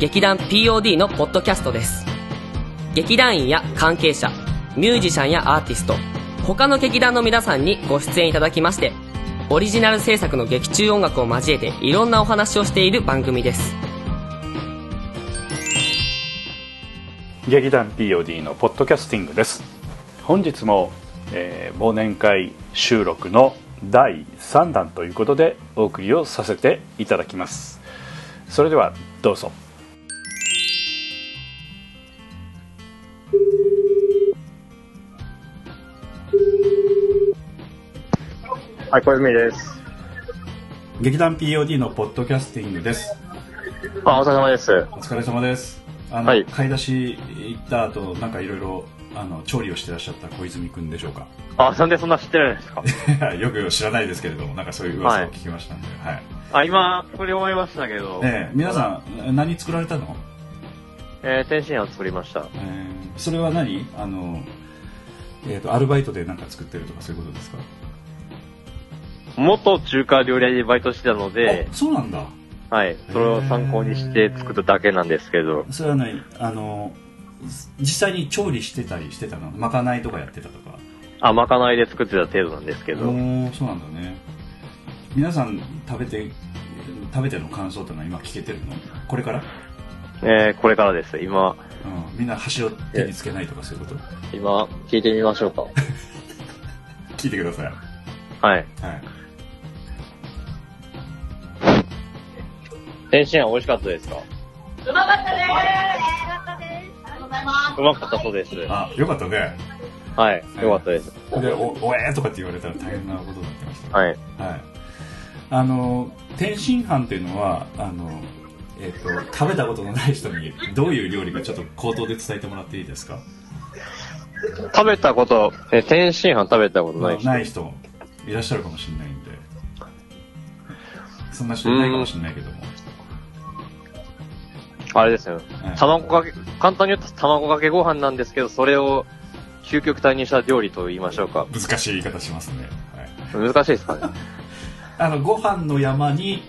劇団 POD のポッドキャストです。劇団員や関係者ミュージシャンやアーティスト他の劇団の皆さんにご出演いただきましてオリジナル制作の劇中音楽を交えていろんなお話をしている番組です。劇団 POD のポッドキャスティングです。本日も、えー忘年会収録の第3弾ということでお送りをさせていただきます。それではどうぞ。はい、小泉です。劇団 POD のポッドキャスティングです。あ、お疲れ様です。お疲れ様です。あの、はい。買い出し行った後なんかいろいろあの調理をしてらっしゃった小泉くんでしょうか？あ、なんでそんな知ってるんですか？よく知らないですけれどもなんかそういう噂を聞きましたんで、はい。あ、今、これ思いましたけど。ええ皆さん何作られたの、えー、天津飯を作りました。えーそれは何？あの、えー、とアルバイトで何か作ってるとかそういうことですか？元中華料理屋でバイトしてたのであ、そうなんだ。はい、それを参考にして作っただけなんですけど、それは何？あの実際に調理してたりしてたの？まかないとかやってたとか？あ、まかないで作ってた程度なんですけおど、ーそうなんだね。皆さん食べて食べての感想ってのは今聞けてるの？これから、えー、これからです。今、うん、みんな箸を手につけないとかそういうこと？今、聞いてみましょうか。聞いてください。はい。はい天津飯美味しかったですか？うまかったです。ありがとうございます。うまかったそうです。あよかったねはい、よかったです。でおおえーとかって言われたら大変なことになってましたはい。はい、あの天津飯っていうのはあの、えっと食べたことのない人にどういう料理かちょっと口頭で伝えてもらっていいですか？食べたこと、えー天津飯食べたことない人？ない人いらっしゃるかもしれないんでそんな人いないかもしれないけども、あれですよ。はい卵かけ、簡単に言うと卵かけご飯なんですけど、それを究極体にした料理と言いましょうか。難しい言い方しますね、はい、難しいですかね？あのご飯の山に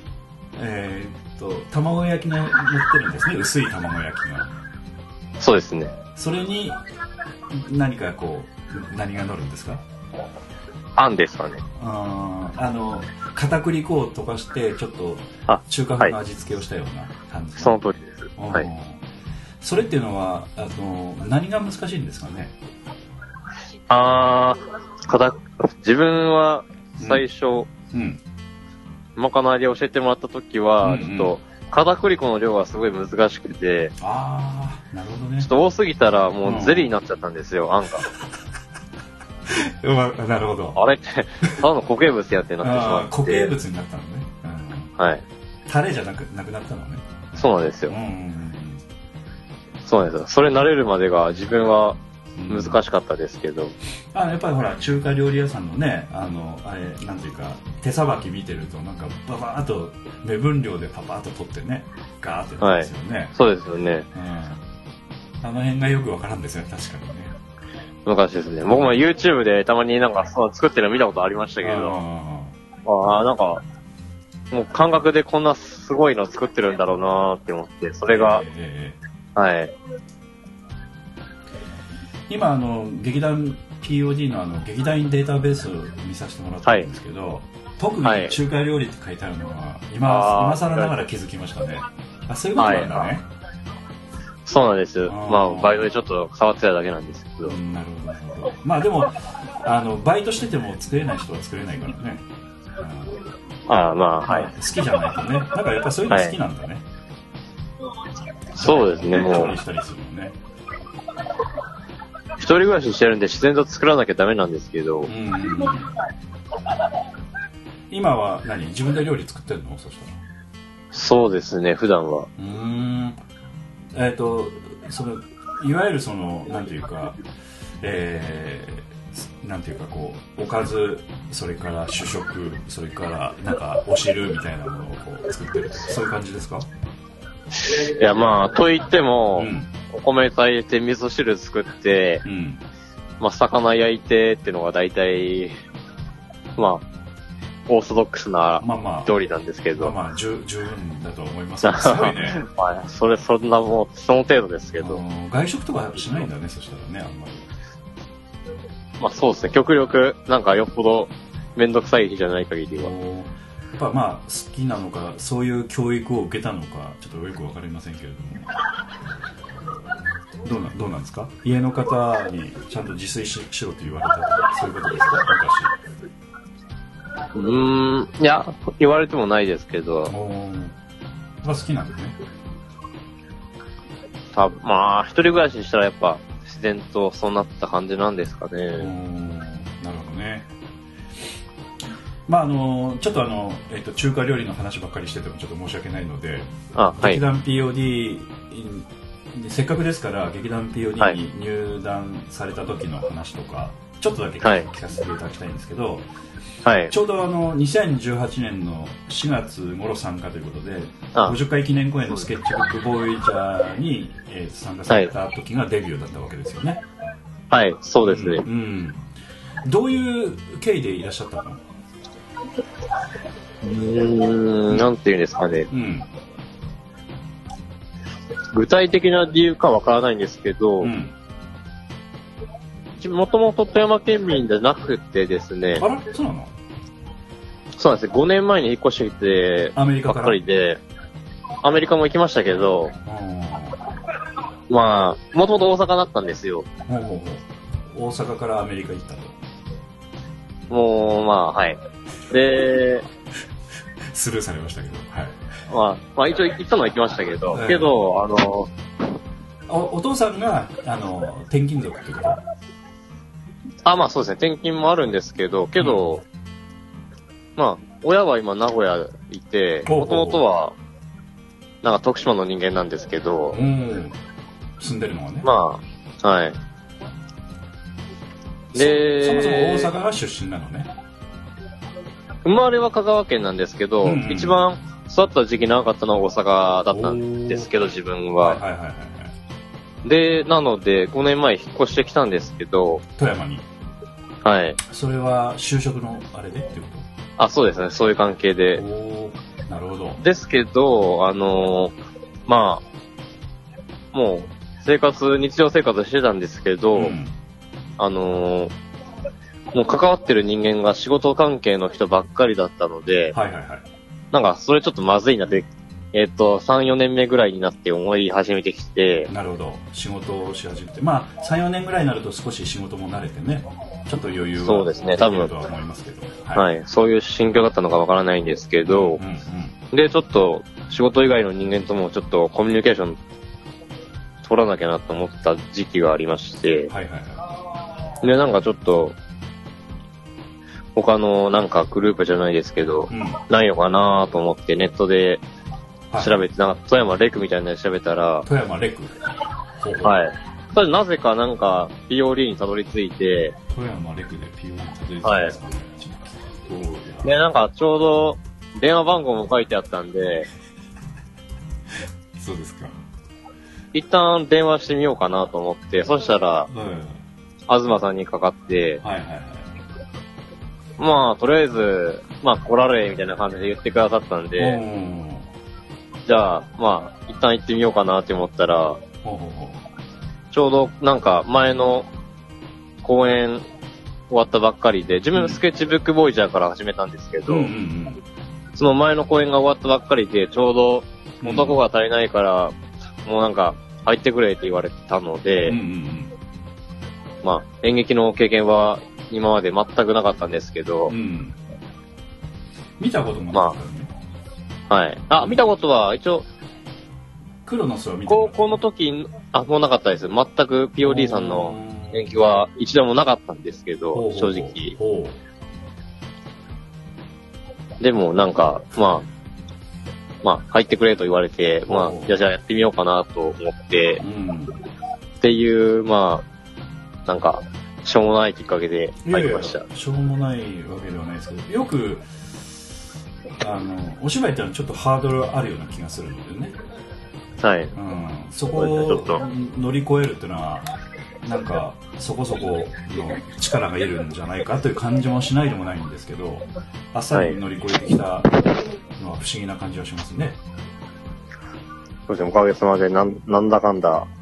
えーっと卵焼きの乗ってるんですね薄い卵焼きがそうですね。それに何かこう何が乗るんですか？あんですかね。あーあの片栗粉を溶かしてちょっとあ中華風の味付けをしたような感じ、その通りです。うんはい。それっていうのはあの何が難しいんですかね？あー、かた、自分は最初、うん。まかないで教えてもらった時は、うんうん。ちょっと、片栗粉の量がすごい難しくて、ああなるほどね。ちょっと多すぎたらもうゼリーになっちゃったんですよ、あんが。うんまなるほど。あれ？って、ただの固形物やってなってしまって。固形物になったのね、うん。はい。タレじゃなくなくなったのねそうなんですよ。うん。うんそうなんですよ。それ慣れるまでが自分はうん。難しかったですけど、あやっぱりほら中華料理屋さんのねあのあれなんていうか手さばき見てるとなんかババーっと目分量でパパッと取ってねガーってやるんですよね、そうですよね。うん、あの辺がよくわからんですよね確かにね。昔ですね。僕も YouTube でたまになんかそう作ってるの見たことありましたけど、ああ、なんか、もう感覚でこんなすごいの作ってるんだろうなーって思って、それが、ええはい。今あの劇団 POD のあの劇団員データベースを見させてもらったんですけど、特はい。に中華料理って書いてあるのは今,、あー今更ながら気づきましたね。あそういうことなんだね、そうなんです。まあ、バイトでちょっと触ってただけなんですけど。う。んなるほどなるほど。まあでもあのバイトしてても作れない人は作れないからねああ、まあ、は、はい。い。好きじゃないとね。なんかやっぱそういうの好きなんだね、そうですね、もう。一人暮らししてるんで自然と作らなきゃダメなんですけど。う、ん。今は何？自分で料理作ってるの？そしたら。そうですね、普段は。うーん。えっ、とそのいわゆるそのなんていうかえーなんていうかこうおかずそれから主食それからなんかお汁みたいなものをこう作ってるとかそういう感じですか？いや、まあ、と言っても、うん。お米炊いて味噌汁作って、うん。まあ、魚焼いてっていうのが大体、まあ、オーソドックスなまあまあ。通りなんですけど。まあまあ十十分だと思います。すごいね。まあ、それ、そんなもう、その程度ですけあど。の外食とかしないんだねそしたらねあんまりまあ、そうですね。極力、なんかよっぽど、めんどくさい日じゃない限りは。やっぱまあ好きなのかそういう教育を受けたのかちょっとよくわかりませんけれども。どうなどうなんですか？家の方にちゃんと自炊ししろと言われたとかそういうことですか？うーん、いや、言われてもないですけど。昔、おー。まあ好きなんですね。多分まあ、一人暮らししたらやっぱ、自然とそうなった感じなんですかね。なるほどねまああのちょっとあの、えっと中華料理の話ばっかりしててもちょっと申し訳ないので、あ、はい。劇団 POD にせっかくですから劇団 POD に入団された時の話とか、ちょっとだけはい聞かせていただきたいんですけど、はい。ちょうどあの2018年の4月頃参加ということであ。50回記念公演のスケッチブックボーイジャーに、えー参加された時がデビューだったわけですよね、はい、そうですね。うん、どういう経緯でいらっしゃったの？うーん、なんていうんですかね。うん。具体的な理由かわからないんですけど、うん。もともと富山県民じゃなくてですね。あ、らそうなの？そうなんですね、5年前に引っ越してきてアメリカかばっからりで、アメリカも行きましたけど、まあ、もともと大阪だったんですよ。ほうほうほう。大阪からアメリカ行ったと。もう、まあ、はい。で、スルーされましたけど。はい。まあ、まあ一応行ったのは行きましたけど、ええけど、あの、おお父さんがあの転勤族ってこと？あ、まあそうですね、転勤もあるんですけど、けど、まあ、親は今名古屋いて、もともとは、なんか徳島の人間なんですけど、うん。住んでるのはね、まあ、はい。でそそもそも大阪が出身なのね。生まれは香川県なんですけど、うんうん。一番育った時期長かったのは大阪だったんですけど、自分は。はいはいはいはいはい。で、なので、5年前引っ越してきたんですけど、富山に。はい。それは就職のあれでってこあ、そうですね、そういう関係とで。なるほど。ですけど、あのーまあ、もう、生活、日常生活してたんですけど、うん。あのーもう関わってる人間が仕事関係の人ばっかりだったので、はいはいはい。なんか、それちょっとまずいなって、えっ、と、3、4年目ぐらいになって思い始めてきて、なるほど。仕事をし始めて。まあ34年ぐらいになると少し仕事も慣れてね。ちょっと余裕はそうですね。多分とは思いますけど。はい。い、そういう心境だったのかわからないんですけど。うん、うんで、ちょっと、仕事以外の人間ともちょっとコミュニケーション取らなきゃなと思った時期がありまして、はいはいはで、なんかちょっと、他のなんかグループじゃないですけど、いうん。ないのかなと思ってネットではい調べて、なんか富山レクみたいなので調べたら、富山レク。はい。それなぜかなんか POD にたどり着いて、富山レクで PO にたどり着きますかね、ちょっとどうで、なんかちょうど電話番号も書いてあったんで、そうですか。一旦電話してみようかなと思って、そしたら、はい。東さんにかかって、はいはいはい。まあ、とりあえず、まあ、来られ、みたいな感じで言ってくださったんで、うんじゃあ、まあ、一旦行ってみようかなって思ったら、ちょうどなんか前の公演終わったばっかりで、自分スケッチブックボーイジャーから始めたんですけど、その前の公演が終わったばっかりで、ちょうどうん。男が足りないから、もうなんか入ってくれって言われてたので、まあ演劇の経験は今まで全くなかったんですけど、うん。見たこともなかったよね、はい。あ、見たことは一応、クロノスは見て高校の時、あ、もうなかったです。全く POD さんの演技は一度もなかったんですけど、正直。でもなんか、まあ、まあ、入ってくれと言われて、まあ、いや、じゃあやってみようかなと思ってう、ん。っていう、まあ、なんか、しょうもないきっかけでいやいや入りました。しょうもないわけではないですけど、よく、あの、お芝居ってのはちょっとハードルあるような気がするのでね。はい。うん。そこを乗り越えるっていうのは、なんか、そこそこの力がいるんじゃないかという感じもしないでもないんですけど、あっさり乗り越えてきたのは不思議な感じはしますね。そうですね、おかげさまでなん、なんだかんだ、うん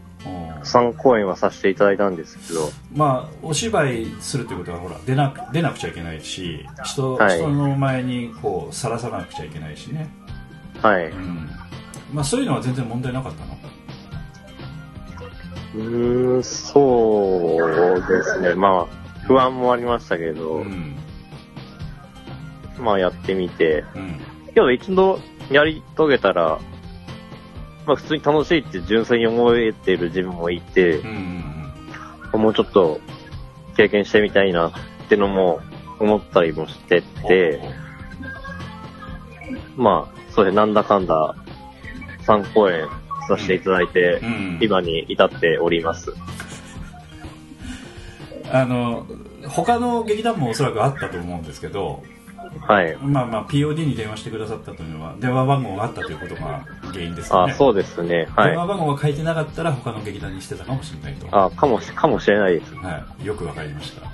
3公演はさせていただいたんですけど、まあ、お芝居するってことはほら出なく出なくちゃいけないし人,、はい。人の前にこうさらさなくちゃいけないしね、はい。うん。まあ、そういうのは全然問題なかったの？うーん、そうですね。まあ、不安もありましたけど、うん。まあやってみて、うん。けど一度やり遂げたら、まあ普通に楽しいって純粋に思えてる自分もいてもうちょっと経験してみたいなってのも思ったりもしてて、まあ、それなんだかんだ3公演させていただいてう、ん。今に至っております。あの他の劇団もおそらくあったと思うんですけど、はい。まあまあ POD に電話してくださったというのは電話番号があったということが原因ですよあ、ねそうですね。はい。電話番号が書いてなかったら他の劇団にしてたかもしれないとあ、かもし、かもしれないです。はい、よくわかりました、は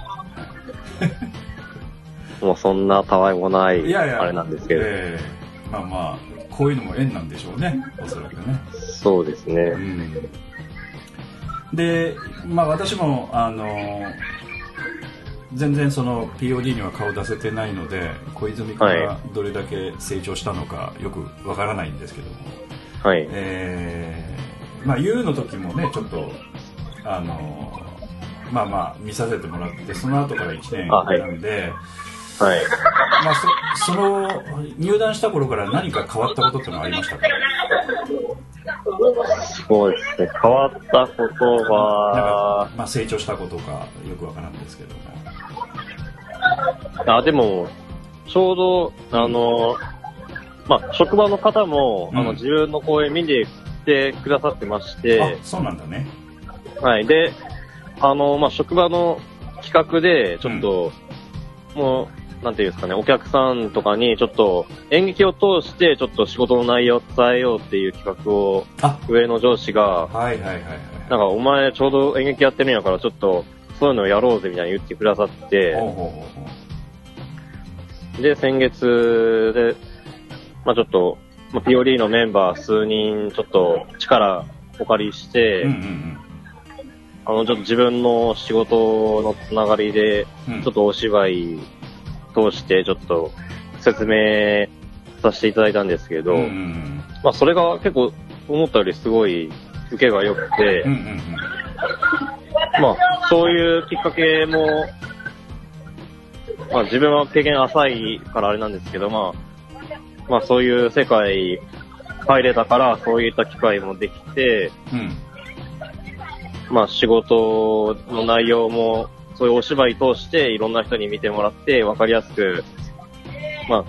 もうそんなたわいもない、い、いやいやあれなんですけど。ええまあまあこういうのも縁なんでしょうねおそらくねそうですね。うんでまあ私もあの全然その POD には顔出せてないので小泉君がはどれだけ成長したのかよくわからないんですけども、はい。えーまあ U の時もねちょっとあのまあまあ見させてもらってその後から1年なんで、はい。まあ、そその入団した頃から何か変わったことってのはありましたか？そうですね。変わったことはか、、まあ、成長したことかよくわからんですけどもあ、でも、ちょうど、あの、まあ、職場の方も、あうん。の、自分の公演見に来てくださってまして、あそうなんだね。はい。で、あの、まあ、職場の企画で、ちょっと、もう、なんていうんですかね、お客さんとかに、ちょっと、演劇を通して、ちょっと仕事の内容を伝えようっていう企画を、あ。上の上司が、はいはいはいはい。なんか、お前ちょうど演劇やってるんやから、ちょっと、そういうのやろうぜみたいに言ってくださって、で、先月で、まあちょっと、まあ、POD のメンバー数人、ちょっと力お借りして、あの、ちょっと自分の仕事のつながりで、ちょっとお芝居通して、ちょっと説明させていただいたんですけど、まあそれが結構思ったよりすごい受けが良くて、まあそういうきっかけも、まあ自分は経験浅いからあれなんですけど、まあ、まあそういう世界入れたから、そういった機会もできて、うん。まあ仕事の内容も、そういうお芝居通していろんな人に見てもらって、わかりやすく、まあ、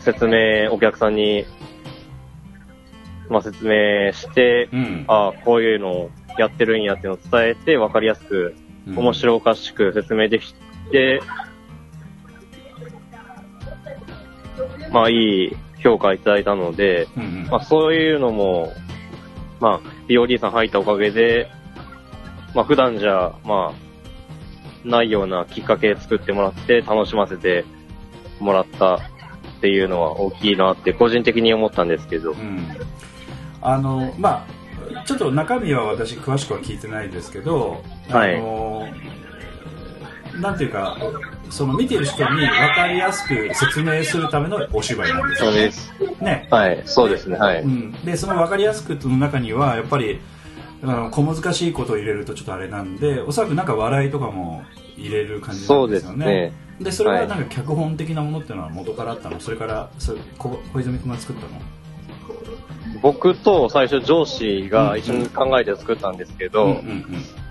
説明、お客さんに、まあ説明して、うん。ああ、こういうのをやってるんやっていうのを伝えて、わかりやすく、うん。面白おかしく説明できて、まあいい評価いただいたので、うんうん。まあそういうのも、まあ POD さん入ったおかげで、まあ普段じゃ、まあ、ないようなきっかけ作ってもらって楽しませてもらったっていうのは大きいなって個人的に思ったんですけど、うん。あのまあちょっと中身は私詳しくは聞いてないですけど、はい。あのなんていうかその見てる人に分かりやすく説明するためのお芝居なんですよね。す。ね。はい、そうですね、はい。うん、でその分かりやすくの中にはやっぱりあの小難しいことを入れるとちょっとあれなんでおそらくなんか笑いとかも入れる感じなんですよね。そうですね。でそれははいなんか脚本的なものっていうのは元からあったの？それからそれ小小泉君が作ったの？僕と最初上司が一緒に考えて作ったんですけど、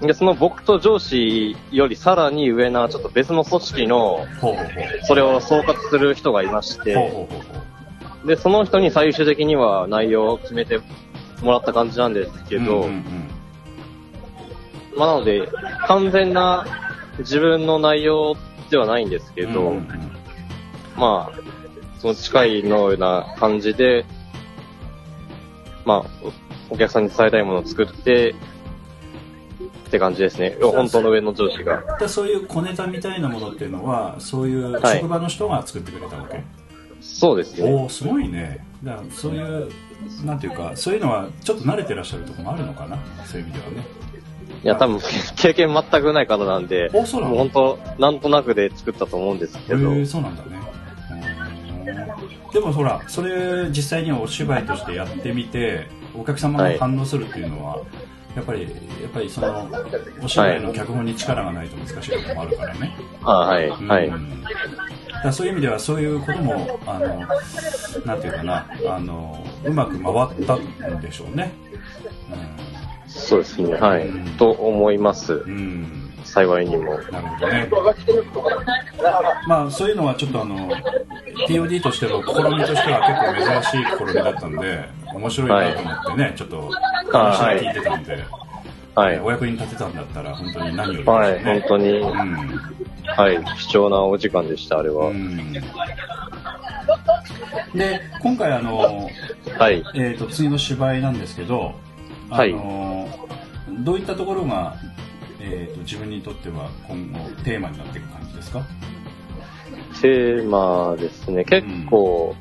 で、その僕と上司よりさらに上な、ちょっと別の組織の、それを総括する人がいまして、で、その人に最終的には内容を決めてもらった感じなんですけど、まあなので、完全な自分の内容ではないんですけど、まあ、その近いのような感じで、まあ、おお客さんに伝えたいものを作って、って感じですね。本当の上の上司が。でそういう小ネタみたいなものっていうのはそういうはい。職場の人が作ってくれたわけ、そうですね。おおすごいね。だからそういうなんていうかそういうのはちょっと慣れてらっしゃるところもあるのかな？そういう意味ではね。いや、多分、経験全くない方なんで、おそうなの？もう本当、なんとなくで作ったと思うんですへけど、えそうなんだねでもほらそれ実際にはお芝居としてやってみてお客様が反応するっていうのは、やっぱりやっぱりそのお芝居の脚本に力がないと難しいところもあるからね、あはい、はい。うんだからそういう意味ではそういうこともあのなんていうかなあのうまく回ったんでしょうね。そうですね、はい。と思います。う。ん、うん幸いにも。なるほどね。まあそういうのはちょっとあの POD としての試みとしては結構珍しい試みだったんで面白いなと思ってね、ちょっと話を聞いてたんで、はい。お役に立てたんだったら本当に何よりですはい、本当に、うんはい、貴重なお時間でした、あれは。うんで今回あの、はい。えー、と次の芝居なんですけど、あはいのどういったところが、えー、と自分にとっては今後テーマになっていく感じですか？テーマですね、結構、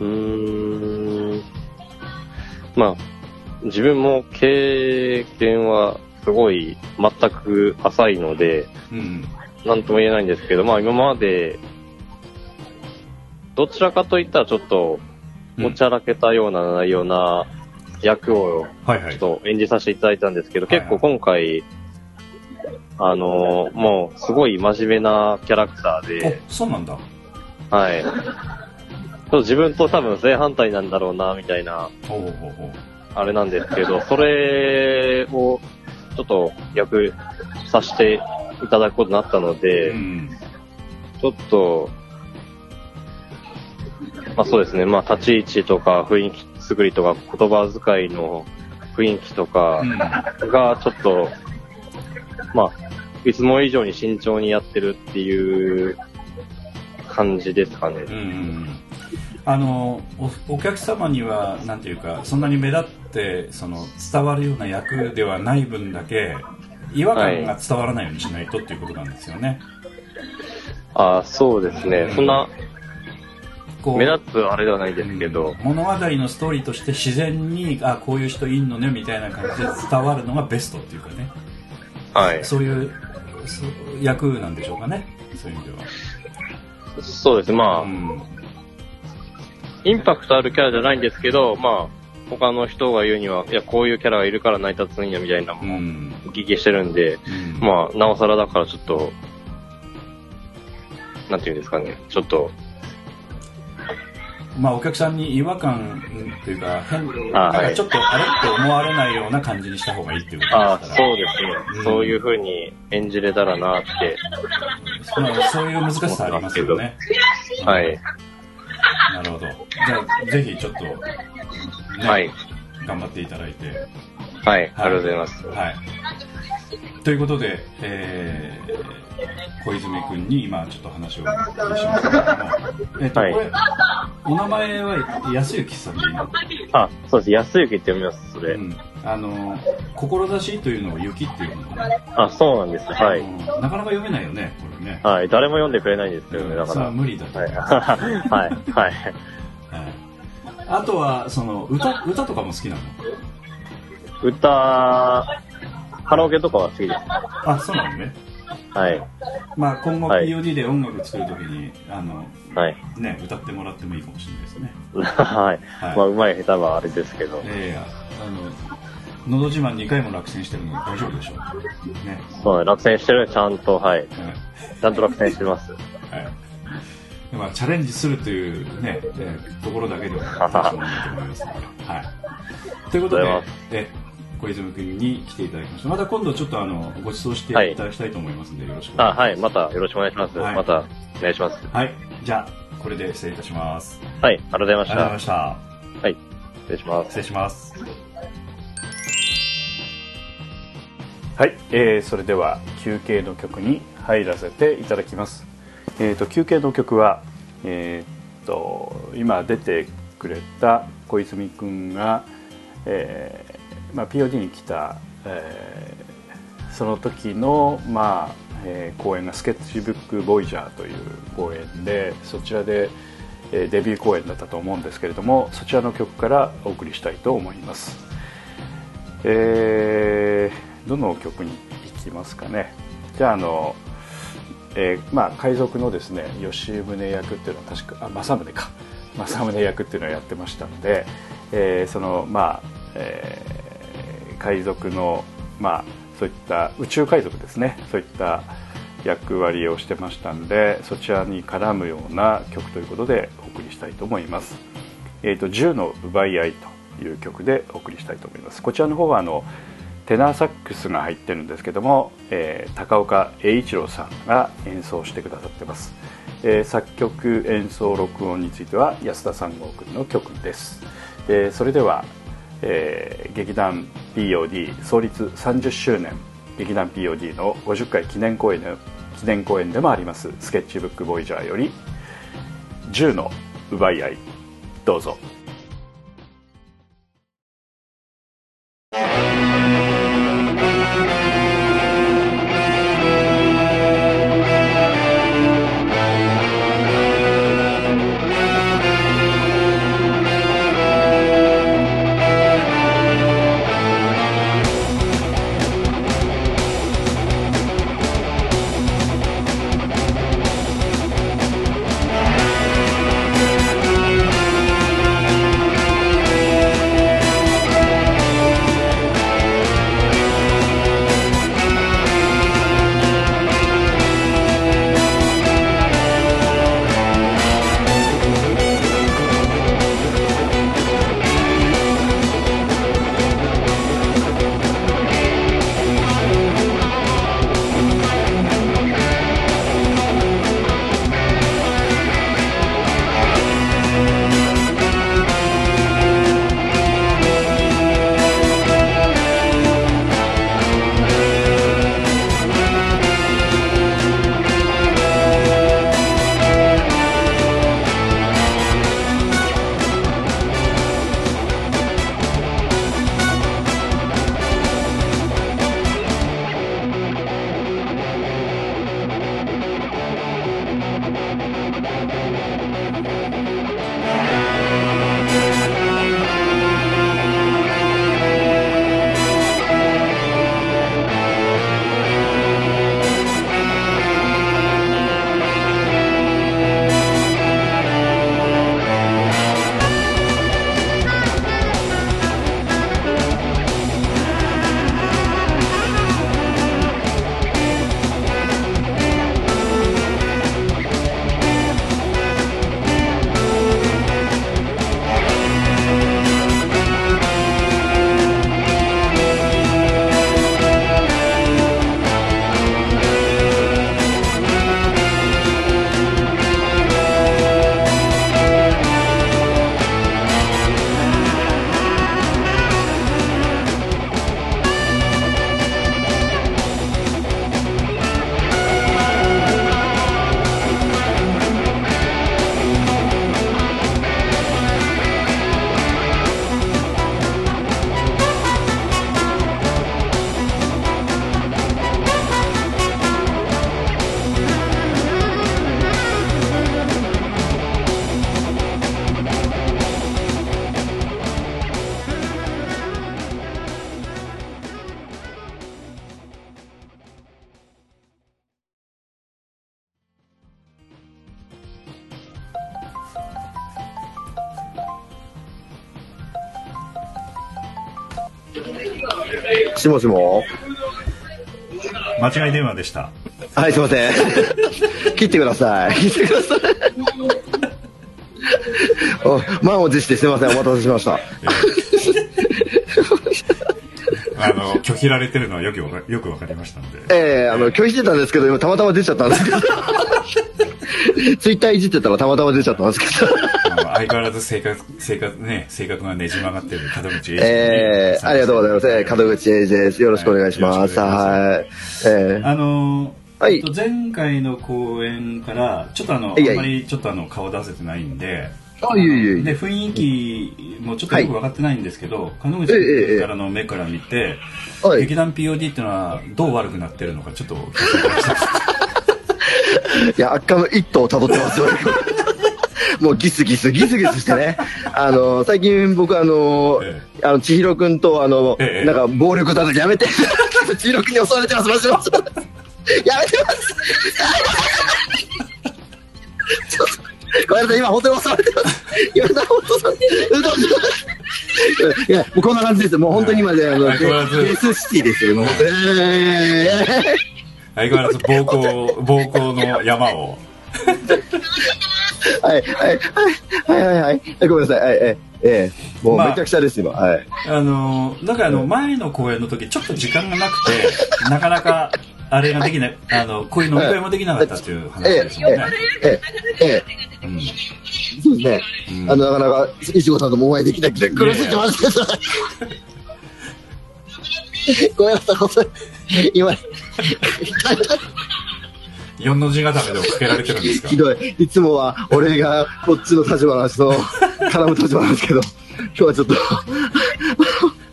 うーん、まあ、自分も経験はすごい全く浅いので、うん。なんとも言えないんですけど、まあ今まで、どちらかといったらちょっと、うん。おちゃらけたような内容な役をちょっと演じさせていただいたんですけど、はい。結構今回、あのーもうすごい真面目なキャラクターで、おそうなんだ。はい。ちょっと自分と多分正反対なんだろうな、みたいな、ほうほうほう。ほうあれなんですけど、それをちょっと役させていただくことになったので、うん。ちょっと、まあそうですね、まあ立ち位置とか雰囲気作りとか言葉遣いの雰囲気とかうん。がちょっと、まあ、いつも以上に慎重にやってるっていう感じですかね。うんうんあのおお客様にはなんていうかそんなに目立ってその伝わるような役ではない分だけ違和感が伝わらないようにしないとっていうことなんですよね。ああ、そうですね。そんなこう目立つあれではないですけど、物語のストーリーとして自然にあこういう人いんのねみたいな感じで伝わるのがベストっていうかねはい。そういうそう役なんでしょうかね。そういう意味では。そうです。まあ、うん。インパクトあるキャラじゃないんですけど、まあ、他の人が言うには、いや、こういうキャラがいるから成り立つんや、みたいなもん。お聞きしてるんで、うん。まあ、なおさらだからちょっと、なんていうんですかね、ちょっと、まあ、お客さんに違和感っていうか変なんかはいちょっとあれって思われないような感じにした方がいいっていうことですからそうですね、うんそういう風に演じれたらなって、まあそういう難しさありますよね。はい。なるほど。じゃあ、ぜひちょっと、ねはい。頑張っていただいて。はい、ありがとうございます。はい。ということで、えー、小泉君に今ちょっと話をしましたけれども、えっと、はいこれ、お名前は安幸さんでいいの？あ、そうです。安幸って読みます、それ。うん。あの、志というのを雪っていうのね。あ、そうなんです。はい。うんなかなか読めないよね、これね。はい。誰も読んでくれないんですよね、だから。無理だと。はい。はい。はいあとは、その、歌、歌とかも好きなの？歌、カラオケとかは好きです。あ、そうなのね。はい。まあ、今後はい POD で音楽作るときに、あの、はい。ね、歌ってもらってもいいかもしれないですね。はい。はいまあ、うまい下手はあれですけど。ええあの、のど自慢2回も落選してるので大丈夫でしょう。ね。そう、落選してるちゃんと、はい。はいちゃんと落選してます。はい。まあ、チャレンジするというね、えーところだけでは大したものだと思いますので。はい。ということでえ、小泉君に来ていただきました。また今度ちょっとあの、ご馳走していただきたいと思いますので、よろしくお願いします。あ、はい。またよろしくお願いします。はいまたお願いします。はい。じゃあ、これで失礼いたします。はい、ありがとうございましありがとうございた。ました。はい、失礼します。失礼します。はい、えーそれでは休憩の曲に入らせていただきます。えー、と休憩の曲は、えー、と今出てくれた小泉くんが、えーまあ、POD に来た、えーその時の、まあえー公演がスケッチブック・ボイジャーという公演でそちらで、えーデビュー公演だったと思うんですけれどもそちらの曲からお送りしたいと思います。えーどの曲に行きますかね？じゃああの、えーまあ、海賊のですね吉宗役っていうのは確かあ政宗か政宗役っていうのをやってましたので、えーそのまあ、えー海賊のまあそういった宇宙海賊ですね。そういった役割をしてましたんでそちらに絡むような曲ということでお送りしたいと思います。えー、と銃の奪い合いという曲でお送りしたいと思います。こちらの方はあのテナーサックスが入ってるんですけども、えー高岡栄一郎さんが演奏してくださってます、えー作曲演奏録音については安田三郷君の曲です、えーそれでは、えー劇団 POD 創立30周年。劇団 POD の50回記念公演の記念公演でもあります。スケッチブックボイジャーより銃の奪い合い。どうぞ。しもしも間違い電話でした。はい、すいません。切ってください。切ってください。お満を持してすいません、お待たせしました。あの、拒否られてるのはよくわかよくわかりましたんで。ええあの、拒否してたんですけど、今たまたま出ちゃったんですけど。ツイッターいじってたらたまたま出ちゃったんですけど。相変わらず性格、性格ね、性格がねじ曲がってる門口英二えー、ありがとうございます。えー門口英二です。よろしくお願いします。はい。えーあのーはいえっと前回の公演から、ちょっとあの、はいはいあんまりちょっとあの、顔出せてないんで、あ、いえいえいえ。で、雰囲気もちょっとよく分かってないんですけど、門口ええええ君からの目から見て、はい劇団 POD っていうのはどう悪くなってるのかちょっと いや、悪化の一途を辿ってますよ。もうギスギス、ギスギスしてね。あの、最近僕あの、えあの、千尋くんとあの、ええなんか暴力叩きやめて。千尋くんに襲われてます、マジでマジでやめてます。ちょっとごめんなさい、今本当に襲われてます。今、本当さん。いや、もうこんな感じですよ。もう本当に今で、あの、相変わらずデスシティですよ。もうえー相変わらず暴行、暴行の山を。はい、はい、はい、はい、はい、はい、ごめんなさい、はい、ええ、ええ、もうまあめちゃくちゃです、今、はい。あのーなんかあの、前の公演の時、ちょっと時間がなくて、なかなか、あれができない、あの、こういう飲み会もできなかったっていう話ええですもんね。ええ、えうんえ、そうですね。うんあの、なかなか、いちごさんともお会いできなくて、苦しんでますけど。ごめんなさい、本当に。今、四の字固めでもかけられてるんですか？ひどい。いつもは、俺がこっちの立場の人と絡む立場なんですけど、今日はちょっと、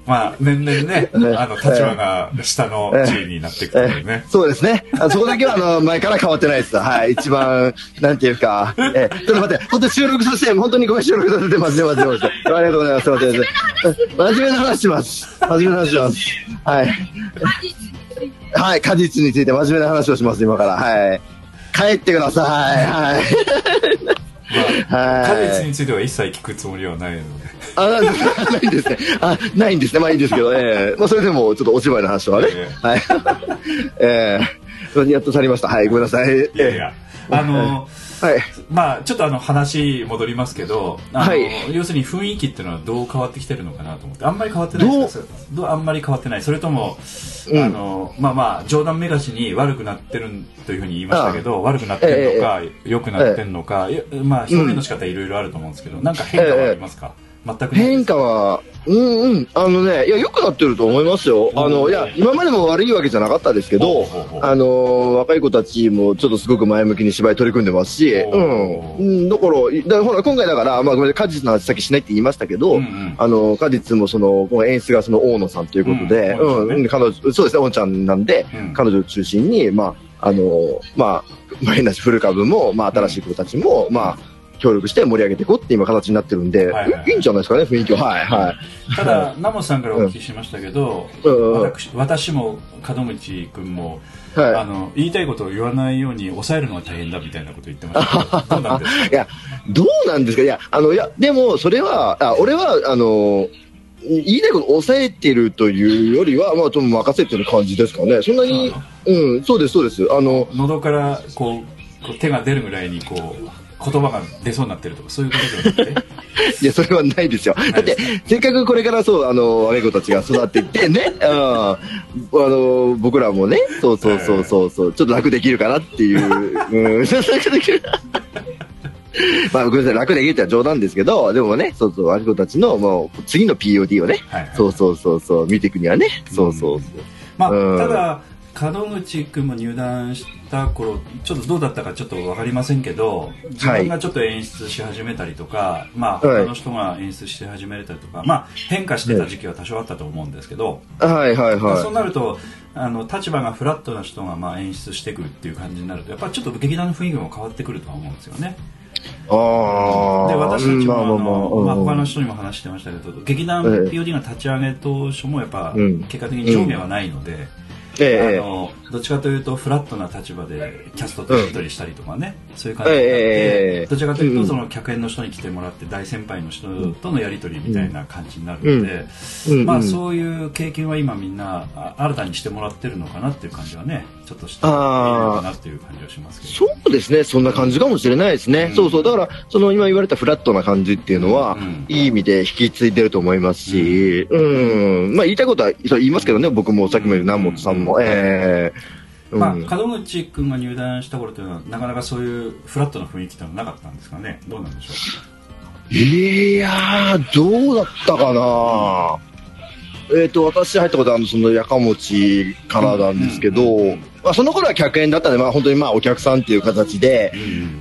まあ、年々ね、ええあの、立場が下の地位になっていくというね。そうですね。あそこだけは、あの、前から変わってないです。はい。一番、なんていうか、えー、ちょっと待って、本当に収録させて、本当にごめん、収録させて、マジでマジでマジで。ありがとうございます。すいません。真面目な話します。真面目な話します。はい。はい、果実について真面目な話をします、今から。はい。帰ってください。はい。まあ、果実はい。については一切聞くつもりはないので。あ、なないんですね。あ、ないんですね。まあいいんですけど、ええまあそれでも、ちょっとお芝居の話とかね。えはい。ええやっと去りました。はい、ごめんなさい。いやいや、あの、はい。まあ、ちょっとあの話戻りますけど、あのはい。要するに雰囲気っていうのはどう変わってきてるのかなと思って、あんまり変わってないですかどう？あんまり変わってない。それとも、うん。あの、まあまあ、冗談めがしに悪くなってるというふうに言いましたけど、悪くなってるのか、良くなってるのか、いやまあ、表現の仕方いろいろあると思うんですけど、なんか変化はありますか、全く変化は、うんうん、あのね、いや、良くなってると思いますよ。あの、いや、今までも悪いわけじゃなかったですけどあの、若い子たちもちょっとすごく前向きに芝居取り組んでますし、おうん。だから、だからほら、今回だから、まあ、ごめんなさい、果実の話先しないって言いましたけど、うんうん。あの、果実もその、この演出がその大野さんということで、ううん。うん。彼女、そうですね、おんちゃんなんで、うん。彼女を中心に、まあ、あの、まあ、まあ、変なし、古株も、まあ、新しい子たちも、まあ、協力して盛り上げていこうって今形になってるんで、はいはいいいんじゃないですかね、雰囲気は。はい、はい。ただ、ナモさんからお聞きしましたけど、うんうん私私も門口君も、はいあの言いたいことを言わないように抑えるのが大変だみたいなこと言ってましたけど どうなんですか？いや、どうなんですか？いや、あの、いや、でも、それは、あ俺は、あの、言いたいことを抑えてるというよりは、まあ、と任せてる感じですかね。そんなに、うん、そうです、そうです。あの、喉からこう手が出るぐらいにこう言葉が出そうになってるとかそういうことではなくて。いや、それはないですよ。だって、せっかくこれからそう、あの、若い子たちが育っていってね、うん、あの、僕らもね、そうそうそうそうそう、ちょっと楽できるかなっていう、うん、楽できる。まあ、ごめんなさい、楽できるってのは冗談ですけど、でもね、そうそう、若い子たちの、もう、次の POD をね、はいはいそうそうそうそう、見ていくにはね、そうそうそう。まあ、うん。ただ門口君も入団した頃ちょっとどうだったかちょっと分かりませんけど自分がちょっと演出し始めたりとか、まあはい他の人が演出して始めたりとか、まあ変化してた時期は多少あったと思うんですけど、はいはいそうはなるとあの立場がフラットな人がまあ演出してくるっていう感じになるとやっぱりちょっと劇団の雰囲気も変わってくるとは思うんですよね。い。ああ。で私たちもあの、まあ他の人。人にも話してましたけど劇団ええ POD が立ち上げ当初もやっぱうん結果的に上下はないので。ええあのどっちかというとフラットな立場でキャストとやり取りしたりとかね、そういう感じになって、ええどちらかといううんとその客演の人に来てもらって大先輩の人とのやり取りみたいな感じになるので、うん。まあ、うん。そういう経験は今みんなあ新たにしてもらってるのかなっていう感じはねちょっとしていいのかなっていう感じはしますけど。そうですね、そんな感じかもしれないですね。うん。そうそう、だから、その今言われたフラットな感じっていうのは、うん。いい意味で引き継いでると思いますし、うん、まあ言いたいことは言いますけどね、僕もさっきも言った南本さんも、えうん。まあ、門口君が入団した頃というのはなかなかそういうフラットな雰囲気ってのはなかったんですかね。どうなんでしょいやー、どうだったかな。えっ、と、私入ったことは、あの、その、やかもちからなんですけど、まあ、その頃は客演だったんで、まあ、本当にまあ、お客さんっていう形で、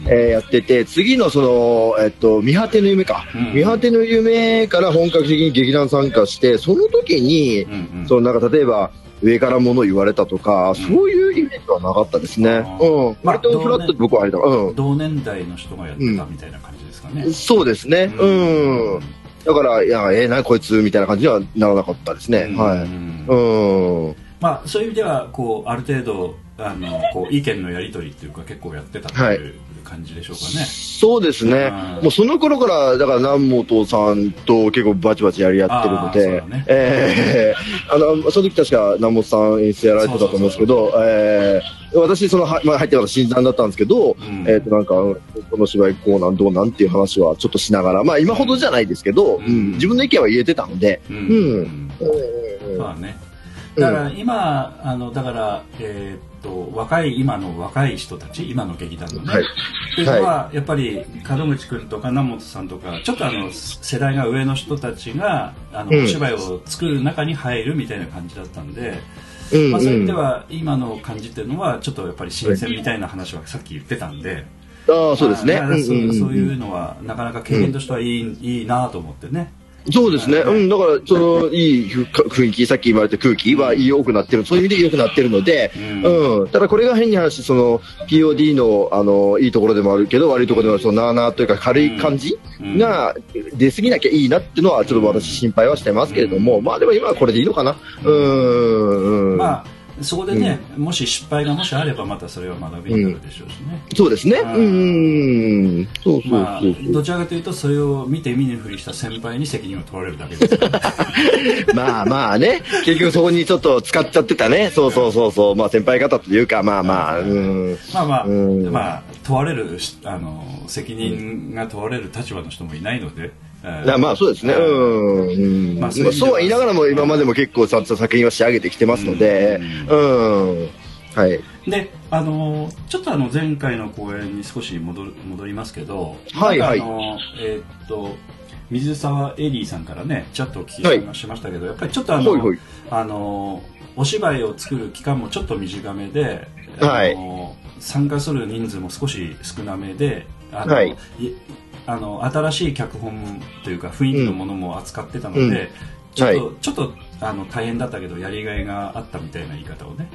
えーやってて、次のその、えっ、と、見果ての夢か。うん見果ての夢から本格的に劇団参加して、その時に、その、なんか、例えば、上から物言われたとか、そういうイメージはなかったですね。うん。まあ割とフラットで僕は入った。うん。同年代の人がやってたみたいな感じですかね、そうですね。うん。だから、いや、えー、なこいつみたいな感じにはならなかったですね。うんはい。うん。まあ、そういう意味ではこうある程度あのこう意見のやり取りっていうか結構やってたってはい。いう感じでしょうかね、そうですね。うん。もうその頃から、だから南本さんと結構バチバチやり合ってるのでだね、えーあの、その時確か南本さん演出やられてたと思うんですけど、えー私、その、はまあ、入ってたの新参だったんですけど、うん。えっ、と、なんか、この芝居こうなんどうなんっていう話はちょっとしながら、まあ今ほどじゃないですけど、うん。うん。自分の意見は言えてたので、うん。まあねだから今、あのだから、えーっと若い今の若い人たち今の劇団のね、はい。っていうのは、やっぱり門口君とか南本さんとかちょっとあの世代が上の人たちがあの、うん。お芝居を作る中に入るみたいな感じだったんで、うんまあ、そういう意味でうんは今の感じっていうのはちょっとやっぱり新鮮みたいな話はさっき言ってたんで、ああ、そうですね。まあそういうのはなかなか経験としてはいい,、いいなと思ってね。そうですね。うん、だから、その、いいふ雰囲気、さっき言われた空気は良くなってる、そういう意味で良くなってるので、うんうん。ただこれが変に話、その、POD の、あの、いいところでもあるけど、悪いところでもその、なあなあというか軽い感じうんが出過ぎなきゃいいなっていうのは、ちょっと私心配はしてますけれども、まあでも今はこれでいいのかな。うん、うん。まあそこでね、もし失敗がもしあればまたそれは学びになるでしょうしね。そうですね。うんうん。そうそうまあ。どちらかというとそれを見て見ぬふりした先輩に責任を取られるだけですから、まあまあね、結局そこにちょっと使っちゃってたね。そうそうそうそう。まあ先輩方というか、まあまあ、うん。まあまあ、うんまあ問われるしあの責任が問われる立場の人もいないので、えーいやまあそうですね。うん。うん。まあ、まあそうは言いながらも今までも結構ちゃんと作品は仕上げてきてますので、うん。はい。であのちょっとあの前回の公演に少し戻る戻りますけど、はいなんかあのえーっと水沢エリーさんからねちょっとお聞きしましたけど、やっぱりちょっとあの、ほいほい。あのお芝居を作る期間もちょっと短めで、はい。参加する人数も少し少なめであの、はい。いあの新しい脚本というか雰囲気のものも扱ってたので、うん。ちょっと、はちょっとあの大変だったけどやりがいがあったみたいな言い方をね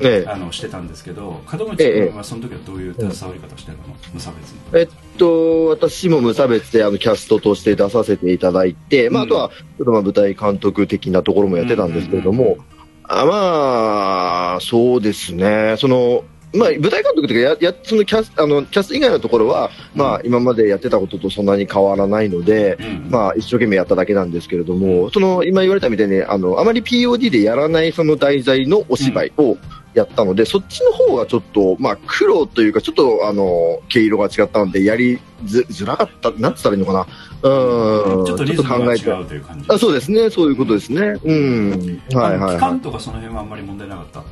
ええ。あのしてたんですけど門口君はその時はどういう携わり方してたの、無差別に。えっと、私も無差別であのキャストとして出させていただいて、まあ、うん。あとは、ちょっとまあ舞台監督的なところもやってたんですけれどうん。うん。も、あまあ、そうですね、その、まあ、舞台監督というかや、や、そのキャス、あの、キャスト以外のところは、まあ、今までやってたこととそんなに変わらないので、うんまあ、一生懸命やっただけなんですけれども、その、今言われたみたいに、あの、あまり POD でやらないその題材のお芝居をやったので、そっちの方がちょっと、まあ、黒というか、ちょっと、あの、毛色が違ったので、やりづづらかった、なんつったらいいのかな。うん。ちょっとリズムが違ちょっうという感じあそうですね、そういうことですね。うん。はいはい、あの期はい。間とかその辺はあんまり問題なかった？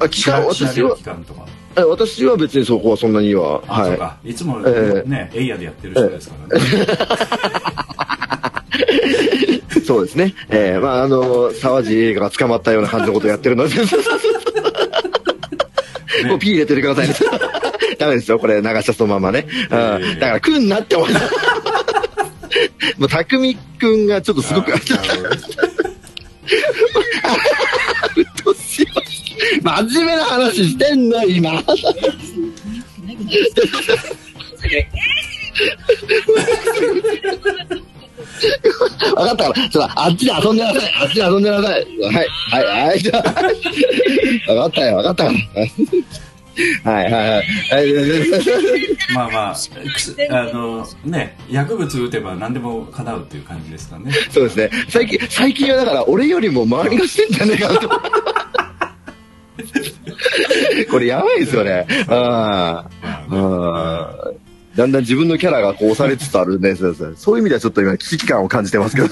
あ期間私は。げる期間とか、え私は別にそこはそんなには、はか。い。つもええね、エイヤでやってる人ですからね、い。そうですね。えー、まあ、あの、沢地映画が捕まったような感じのことをやってるので、もうピー入れててくださいね。ダメですよ、これ流したそのままね。うん。だから来んなって思いもう、匠くんがちょっとすごく、真面目な話してんの、今。わかったから、ちょっとあっちで遊んでなさい。あっちで遊んでなさい。はい、はい、はい、じゃあ。わかったよ、わかったから。はい、はい、はいはい。まあまああのね薬物打てば何でも叶うっていう感じですかねそうですね。最近、最近はだから、俺よりも周りがしてんじゃねえかなと。これやばいですよね。ああ。うんだんだん自分のキャラがこう押されつつあるね。そういう意味ではちょっと今危機感を感じてますけど。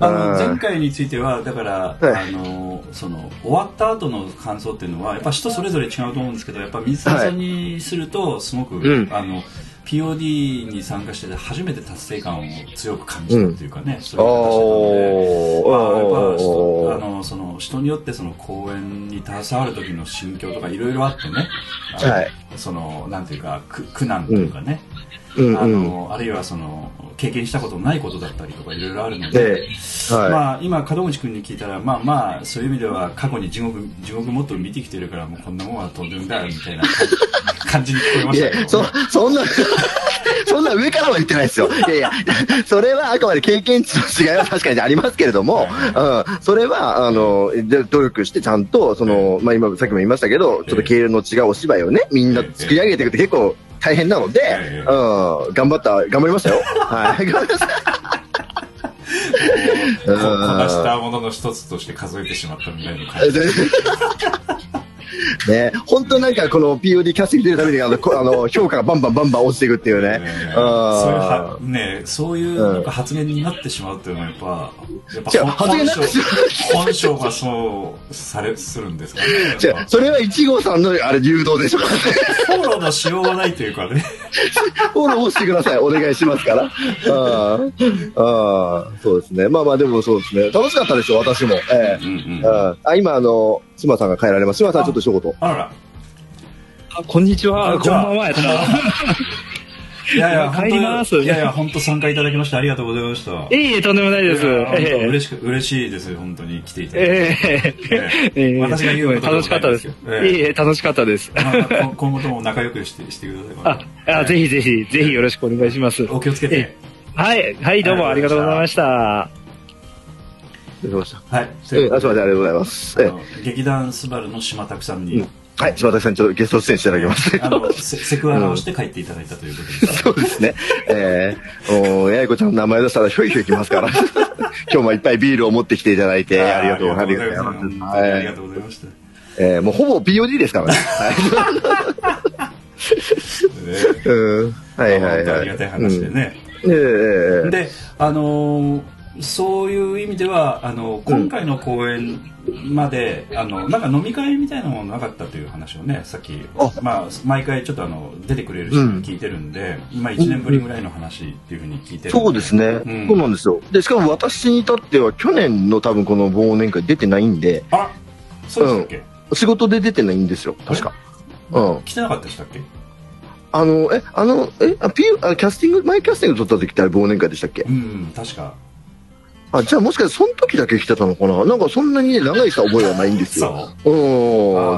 あのうん前回についてはだから、はいあのその終わった後の感想っていうのはやっぱ人それぞれ違うと思うんですけどやっぱ水谷さんにするとすごく、んあの POD に参加してて初めて達成感を強く感じたっていうかね、そういうお形ので、まあ、やっぱー人あのその人によってその公演に携わる時の心境とかいろいろあってね、はい。そのなんていうか苦苦難というかね、あうんうん。のあるいはその経験したことのないことだったりとかいろいろあるので、ええ。はい。まあ、今門口君に聞いたらまあまあそういう意味では過去に地獄地獄もっと見てきてるからもうこんなもんは飛んでるんだよみたいな 感じに聞こえまいしたけど。やそそんな そんな上からは言ってないですよ。いやいやそれはあくまで経験値の違いは確かにありますけれども、うん、それはあので努力してちゃんとその、まあ、今さっきも言いましたけどちょっと経営の違うお芝居をねみんな作り上げていくって結構大変なので、ええ。うん、頑張った頑張りましたよ。はい。頑張りましたここなしたものの一つとして数えてしまったみたいな感じね、本当なんかこの POD キャスティング出るためにあのこあの評価がバンバンバンバン落ちていくっていうね。えーそういうはねそういうなんか発言になってしまうっていうのはやっぱやっぱ発言本性がそうされするんですかね違うそれは1号さんのあれ誘導でしょ。フォローのしようがないというかねフォローしてください。お願いしますから。あーあー、そうですね。まあまあでもそうですね。楽しかったですよ、私も。ええうんうんああ今、あの、島さんが帰られます。島さんちょっと一言。あららあこんにちは。こんばんは。こんばんいやいや、帰りますいやいや、本当参加いただきましてありがとうございました。いえいえ、とんでもないです。嬉しく、嬉しいですよ、本当に来ていただいて。えええええ私が言うことでも楽しかったです。ないええいえ楽しかったです。今 今後とも仲良くしてしてください。あ、あぜひぜひ、ぜひよろしくお願いします。お気をつけてえ。はい、はい、どうもありがとうございました。出ました。はい。ええあ、すみません、ありがとうございます。ええあの劇団スバルの島拓さんに、はい、島田さん、ちょっとゲスト出演していただきます。あの、セセクハラをして帰っていただいたということです。そうですね。ええおややこちゃんの名前出したらひょいひょいきますから。今日もいっぱいビールを持ってきていただいて、ありがとうございます。ありがとうございます。本当にはいありがとうございました。えーもうほぼ POD ですからね。はい。うん。はいはいはい。ありがたい話でね。うん。ええええで、あのーそういう意味では、あの今回の公演まで、あのなんか飲み会みたいなものなかったという話をね、さっきあ、まあ、毎回ちょっとあの出てくれる人に聞いてるんで、まあ1年ぶりぐらいの話っていうふうに聞いてるんそうですね、うん。そうなんですよ。で、しかも私に至っては去年の多分この忘年会出てないんで、あそうでしたっけ、仕事で出てないんですよ、確か。うん。来てなかったでしたっけ？あの、え、あの、え、あ、P、あキャスティング、前キャスティング撮った時ってあれ忘年会でしたっけ？うん、確か。あ、じゃあもしかしてその時だけ来てたのかな？なんかそんなにね、長いした覚えはないんですよ。そ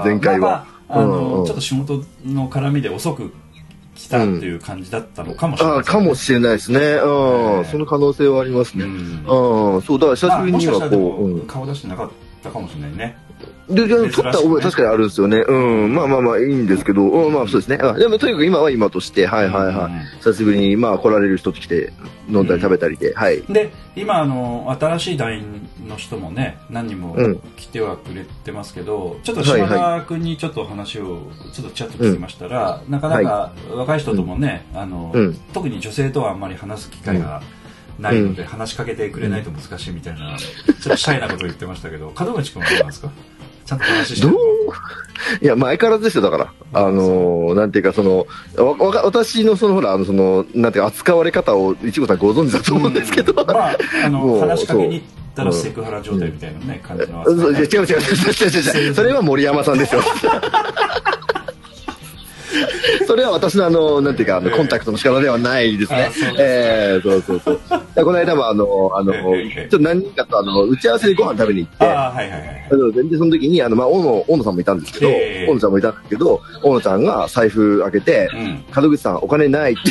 う前回は。まあまああのうんうんちょっと仕事の絡みで遅く来たっていう感じだったのかもしれないあですね、かもしれないですね。うん、ねその可能性はありますね。うんうん、そう、だから久しぶりにはまあもしかし。顔出してなかったかもしれないね。で、で、珍しくね撮った覚え確かにあるんですよね。うん、まあまあまあいいんですけど、うん、まあそうですね。でもとにかく今は今として、はいはいはい。久しぶりに、まあ来られる人と来て、飲んだり食べたりで、はい。で今あの新しい団員の人もね何人も来てはくれてますけど、ちょっと島田君にちょっと話をちょっとちゃっと聞きましたら、なかなか若い人ともね、あの特に女性とはあんまり話す機会がないので、話しかけてくれないと難しいみたいな、ちょっとシャイなこと言ってましたけど門口君はどうなんですかちゃんと話してどう？いや、まあ相変わらずですよ、だから。あのーなんていうか、その、わわか私のその、ほら、あの、その、なんていうか、扱われ方を、いちごさんご存知だと思うんですけど、まああの 話しかけに行ったらセクハラ状態みたいなね、感じの違う違う違う違う違う違う。それは森山さんですよ。それは私のあの、なんていうか、あの、コンタクトの仕方ではないですね。ええそうそうそう。でこの間もあの、あの、ちええょっと何人かとあの、打ち合わせでご飯食べに行って、ああはいはいはい全然その時に、あの、まあ、大野、大野さんもいたんですけど、ええ大野ちゃんもいたんですけど、大野ちゃんが財布開けて、うん門口さんお金ないって。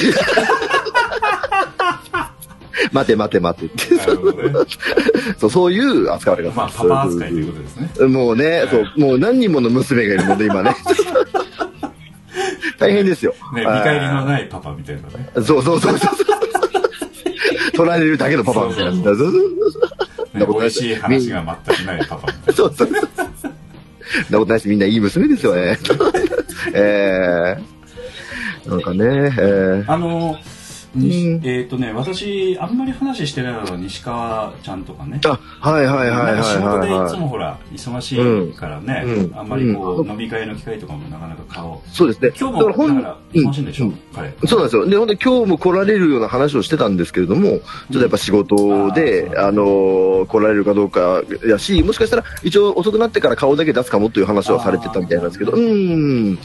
待て待て待てって。ね そう、そういう扱われ方。まあパパ扱いということですねもうね、そう、もう何人もの娘がいるので、今ね。大変ですよ。ね、見返りのないパパみたいなね。そうそうそうそう。取られるだけのパパみたいな。そうそうそう美味しい話が全くないパパみたいそうそう。そんなことないし、みんないい娘ですよね。え えなんかね、えな。あの、えっ、とね私あんまり話してないのは西川ちゃんとかね。あ、はいはいはいはい仕事でいはい、つもはい。ほら忙しいからね、うん。あんまりこう、うん。飲み会の機会とかもなかなか顔そうですね。今日もだほんから忙しいんでしょ、うん。彼。そうなんですよ。で、本当に今日も来られるような話をしてたんですけれども、ちょっとやっぱ仕事で、うんあのー来られるかどうかやし、もしかしたら一応遅くなってから顔だけ出すかもという話をされてたみたいなんですけど、あうーん。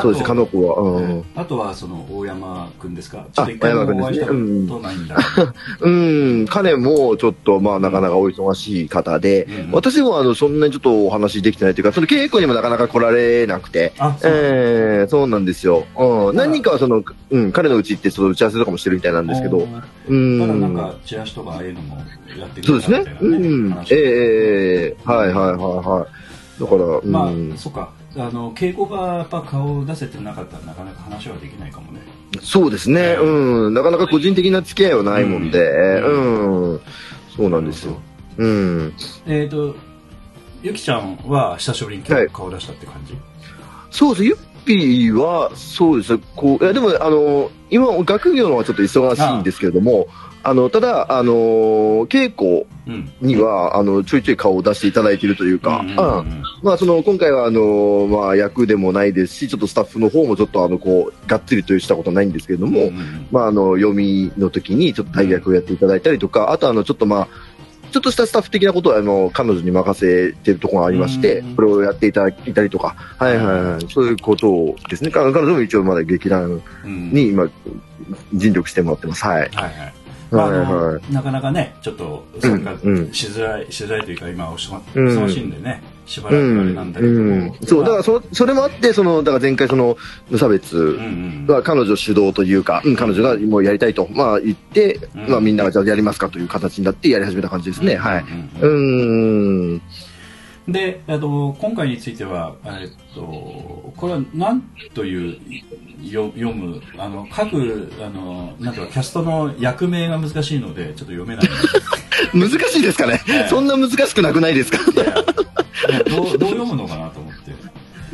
そうですね、かの子は。うん。あとはその大山くんですか？ちあょっと一回も大山お会いしたこくんですね。とないん。うん、彼もちょっとまあなかなかお忙しい方で、うん。私もあのそんなにちょっとお話できてないというか、その稽古にもなかなか来られなくて、あそうええそうなんですよ。うん、何人かはその、うん、彼のうち行ってその打ち合わせとかもしてるみたいなんですけど、うん。ただなんかチラシとかああいうのもやってくそうですね。れたみたい。なねうん。話ええええはいはいはいはい。だから、うん。まあそっかあの稽古がやっぱ顔を出せてなかったらなかなか話はできないかもねそうですね。うん。なかなか個人的な付き合いはないもんで、うん。そうなんですよ。うん。えっ、とゆきちゃんは久しぶりに顔出したって感じ、そうです。ゆっぴーは、そうですね。こう、いや、でも、あの、今、学業の方はちょっと忙しいんですけれども、あの、ただ、あの、稽古うん。には、あの、ちょいちょい顔を出していただいているというか、まあ、その、今回は、あの、まあ、役でもないですし、ちょっとスタッフの方もちょっと、あの、こう、がっつりとしたことないんですけれども、まあ、あの、読みの時に、ちょっと大役をやっていただいたりとか、あと、あの、ちょっとまあ、ちょっとしたスタッフ的なことは、あの、彼女に任せてるところがありましてうん、これをやっていただいたりとか、はいはいはい、そういうことですね。彼彼女も一応まだ劇団うん。に今、尽力してもらってます。はい。はいはいまああはい。のはいなかなかねちょっと参加うんうん。しづらい、しづらいというか今おし忙しいんでね、しばらうくあれんなんだけども、うん。そう、だからそ、それもあって、その、だから前回その、無差別うんうんは彼女主導というか、うん、彼女がもうやりたいと、まあ言って、うん。まあみんながじゃあやりますかという形になってやり始めた感じですね。はい。うんであと今回については、えっと、これは何というよ読むあの各あのなんていうかキャストの役名が難しいのでちょっと読めない。難しいですかね？ええ。そんな難しくなくないですか？どうどう読むのかなと思って。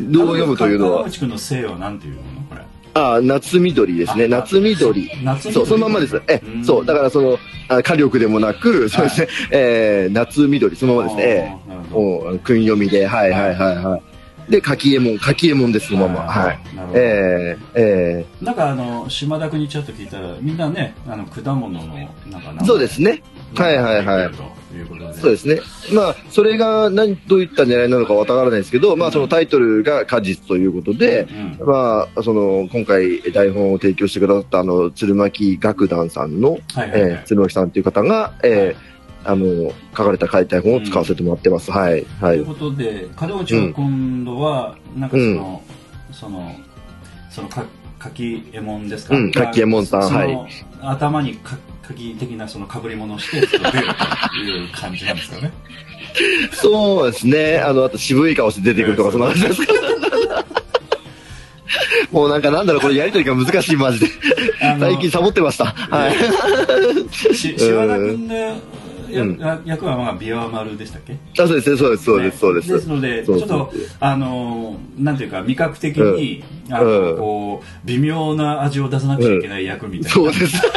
どう読むというのは？川口君の姓は何ていうの？これ。ああ、夏緑ですね。あ夏緑。夏緑そう、そのまんまです。えう、ん。そう、だからその、あ火力でもなく、そうですね、えー、夏緑、そのままですね。う、訓読みで、はいはいはいはい。で、柿右衛門、柿右衛門です、そのまま。はい。なるほどえええなんかあの島田君にちょっと聞いたらみんなねあの果物のなんかえそうですね。はいはいはい。ということでそうですね。まあ、それが何、どういった狙いなのかわからないですけど、まあ、そのタイトルが果実ということで、うんまあ、その、今回台本を提供してくださった、あの、鶴巻楽団さんの、えー鶴巻さんという方が、えーあの、書かれた解体本を使わせてもらってます。はい。はいという。ことで門内は今度はなんかその、そのそのか柿右衛門ですか、うん柿右衛門さんはい頭にか柿的なその被り物をしてるという感じなんですかね？そうですね。あの、あと渋い顔して出てくるとか、そんな感じですか。もうなんかなんだろう、これやりとりが難しい、マジで。最近サボってました。はい。役はまあビワマルでしたっけ？あ、そうですね、そうです、そうです、そうです。ですので、ちょっと、あのー、なんていうか、味覚的に、うん。あの、うん。こう、微妙な味を出さなくちゃいけない役みたいな。そうです。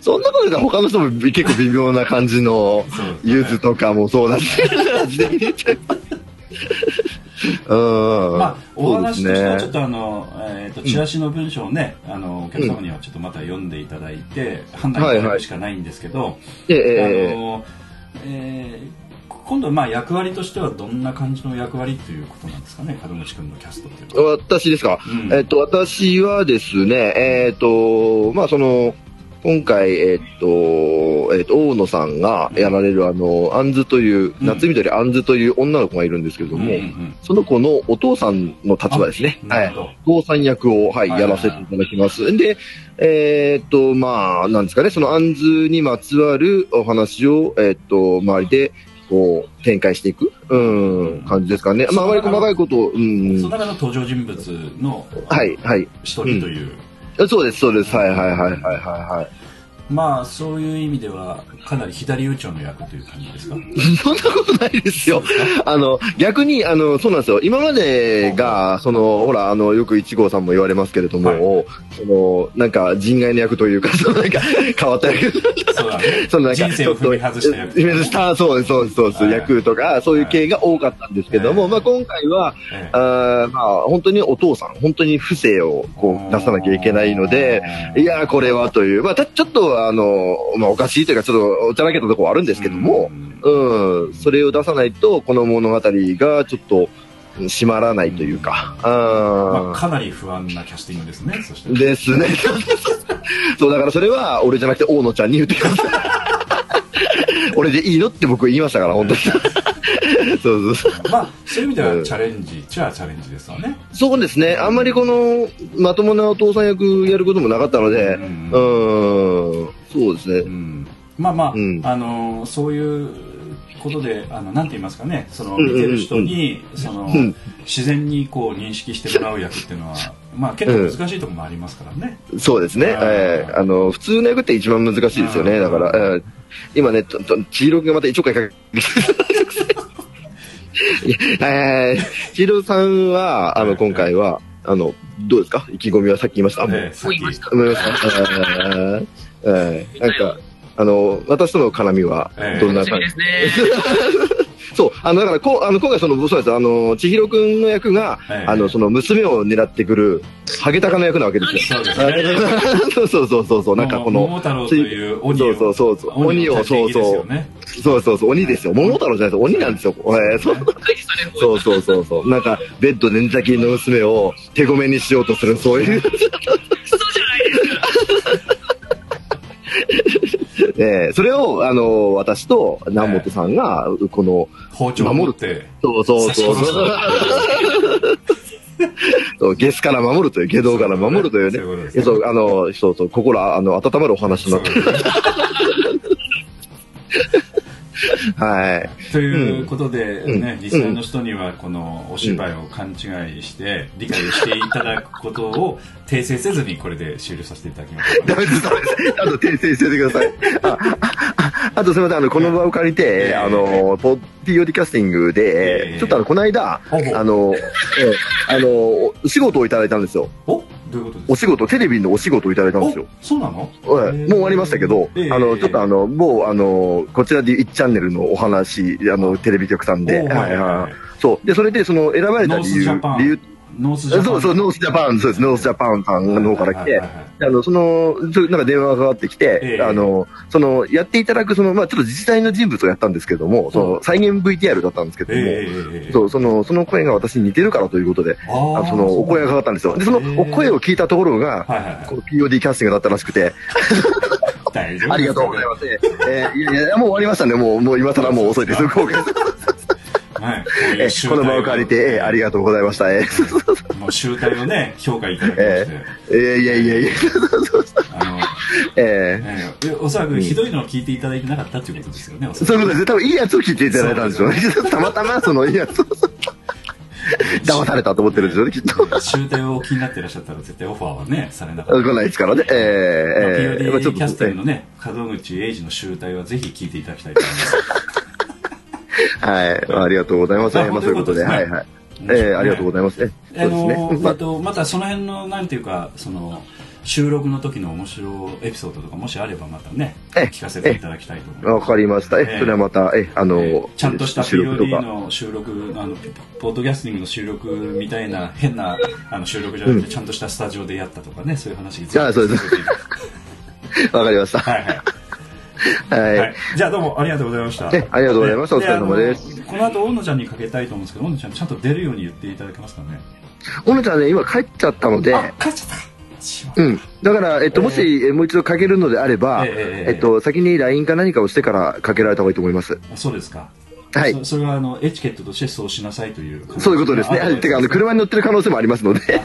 そんなこと言ったら他の人も結構微妙な感じの そうですね。柚子とかもそうだし。うん。まあ、お話としてはちょっとあの、えっ、と、チラシの文章をね、あの、お客様にはちょっとまた読んでいただいて、判断いただくしかないんですけど、ええええあの、えー今度はまあ役割としてはどんな感じの役割ということなんですかね、門口君のキャストって。私ですか、うん。えっと、私はですね、えっと、まあ、その、今回、えっと、えっと、大野さんがやられる、あの、あんずという、うん夏緑あんずという女の子がいるんですけれども、うんうんその子のお父さんの立場ですね。はい。お父さん役を、はい、やらせていただきます。で、えーっと、まあ、なんですかね、そのあんずにまつわるお話を、えーっと、周りで、こう、展開していく、うん、感じですかね。まあ、あまり細かいことを、うん、その中の登場人物のはい、はい。一人という。そうです、そうです。はい、はい、はい、はい、はい。まあそういう意味ではかなり左打ちの役という感じですか？そんなことないですよ。あの、逆に、あの、そうなんですよ。今までが、その、ほら、あの、よく一号さんも言われますけれども、その、なんか、人外の役というか、そ のなんか、変わった役。そうだねそのなんか、人生を踏み外した役踏み外した、そうです、そうです、そうです、はい。役とか、そういう系が多かったんですけども、はいまあ今回は、ええ。あーまあ本当にお父さん、本当に不正をこう出さなきゃいけないので、いやー、これはという、まあたちょっと、あの、まあおかしいというか、ちょっとおちゃらけたところはあるんですけども、うん、それを出さないと、この物語がちょっと、うん締まらないというか、まあ、あかなり不安なキャスティングですねそしてーですね。そう、だからそれは、俺じゃなくて大野ちゃんに言ってください。俺でいいのって僕言いましたから、本当に。そうそうそう。まあそういう意味でうん。はチャレンジっちゃチャレンジですわね。そうですね。あんまりこの、まともなお父さん役やることもなかったので、ううん。ん、そうですね。うん。まあまあ、うん。あのそういうことであのなんて言いますかね。その見てる人に、そのうん。自然にこう認識してもらう役っていうのはまあ結構難しいところもありますからね、そうですね。えーあの、普通の役って一番難しいですよね。だから、えー今ね、とと千尋がまた一応回かけいやえー、千尋さんは、あの、今回は、あの、どうですか意気込みはさっき言いました。あもうええさっき思いました。えなんか、あの、私との絡みは、どんな感じ、そう、あの、だから、こう、あの、今回その、そうです、あの、千尋くんの役が、ええあの、その、娘を狙ってくる、ハゲタカの役なわけですよ。そうですね そうそうそうそうそう、なんかこの、桃太郎という鬼をそうそうそうそう鬼をの立ち位置ですよねそうそうそう、鬼ですよ。桃太郎じゃないです鬼なんですよ。えーそうそうそうそうそう。なんか、ベッドで寝たきりの娘を手ごめにしようとする、そういう。えーそれを、あの、私と南本さんが、この、包丁を持ってそうそうそうそう。そうゲスから守るという、下道から守るというね。そういうことですいやそう、あの、そうそう、心、あの、温まるお話になってる。はい。ということで、うんね、実際の人にはこのお芝居を勘違いして理解をしていただくことを訂正せずにこれで終了させていただきます。ダメです、ダメです。あと訂正しててください。あ、ああとすみません、あの、この場を借りて、ええあの、ポ POD キャスティングで、ええちょっとあの、この間、あの、ええあの、お仕事をいただいたんですよ。お？どういうことですか？お仕事、テレビのお仕事をいただいたんですよ。おそうなの？ええもう終わりましたけど、ええあの、ちょっとあの、某、あの、こちらで1チャンネルのお話、あの、テレビ局さんで、おはいはいはい。そう。で、それで、その、選ばれた理由理由、ノースジャパン。そうそう、ノースジャパン、そうです、ノースジャパンさんの方から来てあの、その、なんか電話がかかってきて、ええ。あの、その、やっていただく、その、まあちょっと自治体の人物をやったんですけども、その、再現 VTR だったんですけども、そう、その、その声が私に似てるからということで、あその、お声がかかったんですよ。で、そのええ、お声を聞いたところが、この POD キャスティングだったらしくて、ありがとうございます。えーいやいや、もう終わりましたね。もう、もう今更もう遅いです。はい、この場を借りて、えーありがとうございました。えーもう集大をね、評価いただきまして、えーいやいやいや、あの、えええおそらくひどいのを聞いていただいてなかったということですよね、おそういうことですね。多分いいやつを聞いていただいたんでしょうね。たまたまそのいいやつを。騙されたと思ってるんでしょうね、きっと。集大をお気になってらっしゃったら絶対オファーはね、されなかった。来ないですからね。えーえーまあ POD キャスティングのね、門口英二の集大はぜひ聞いていただきたいと思います。はい。ありがとうございます。あまあそういうことで、はいはい。えーありがとうございます。えあの。まと、またその辺の、なんていうか、その、収録の時の面白いエピソードとかもしあればまたね、え聞かせていただきたいと思います。わかりました。えええ、それはまた、え、あの、えーちゃんとした収録と POD か。の収録、あの、ポッドキャスティングの収録みたいな変なあの収録じゃなくて、ちゃんとしたスタジオでやったとかね、そういう話あそうです わかりました。はいはい。はい。はい、じゃあどうもありがとうございました。えありがとうございましたお疲れ様ですこの後、大野ちゃんにかけたいと思うんですけど、大野ちゃんちゃんと出るように言っていただけますかね？小野ちゃんね、今帰っちゃったので、あ、帰っちゃった。うん。だから、えっと、ええもし、えもう一度かけるのであれば、えええええっと、先に LINE か何かをしてからかけられた方がいいと思います。あそうですか。はいそそれはあのエチケットとしてそうしなさいという。そういうことですね。はい。てか、あの、車に乗ってる可能性もありますので。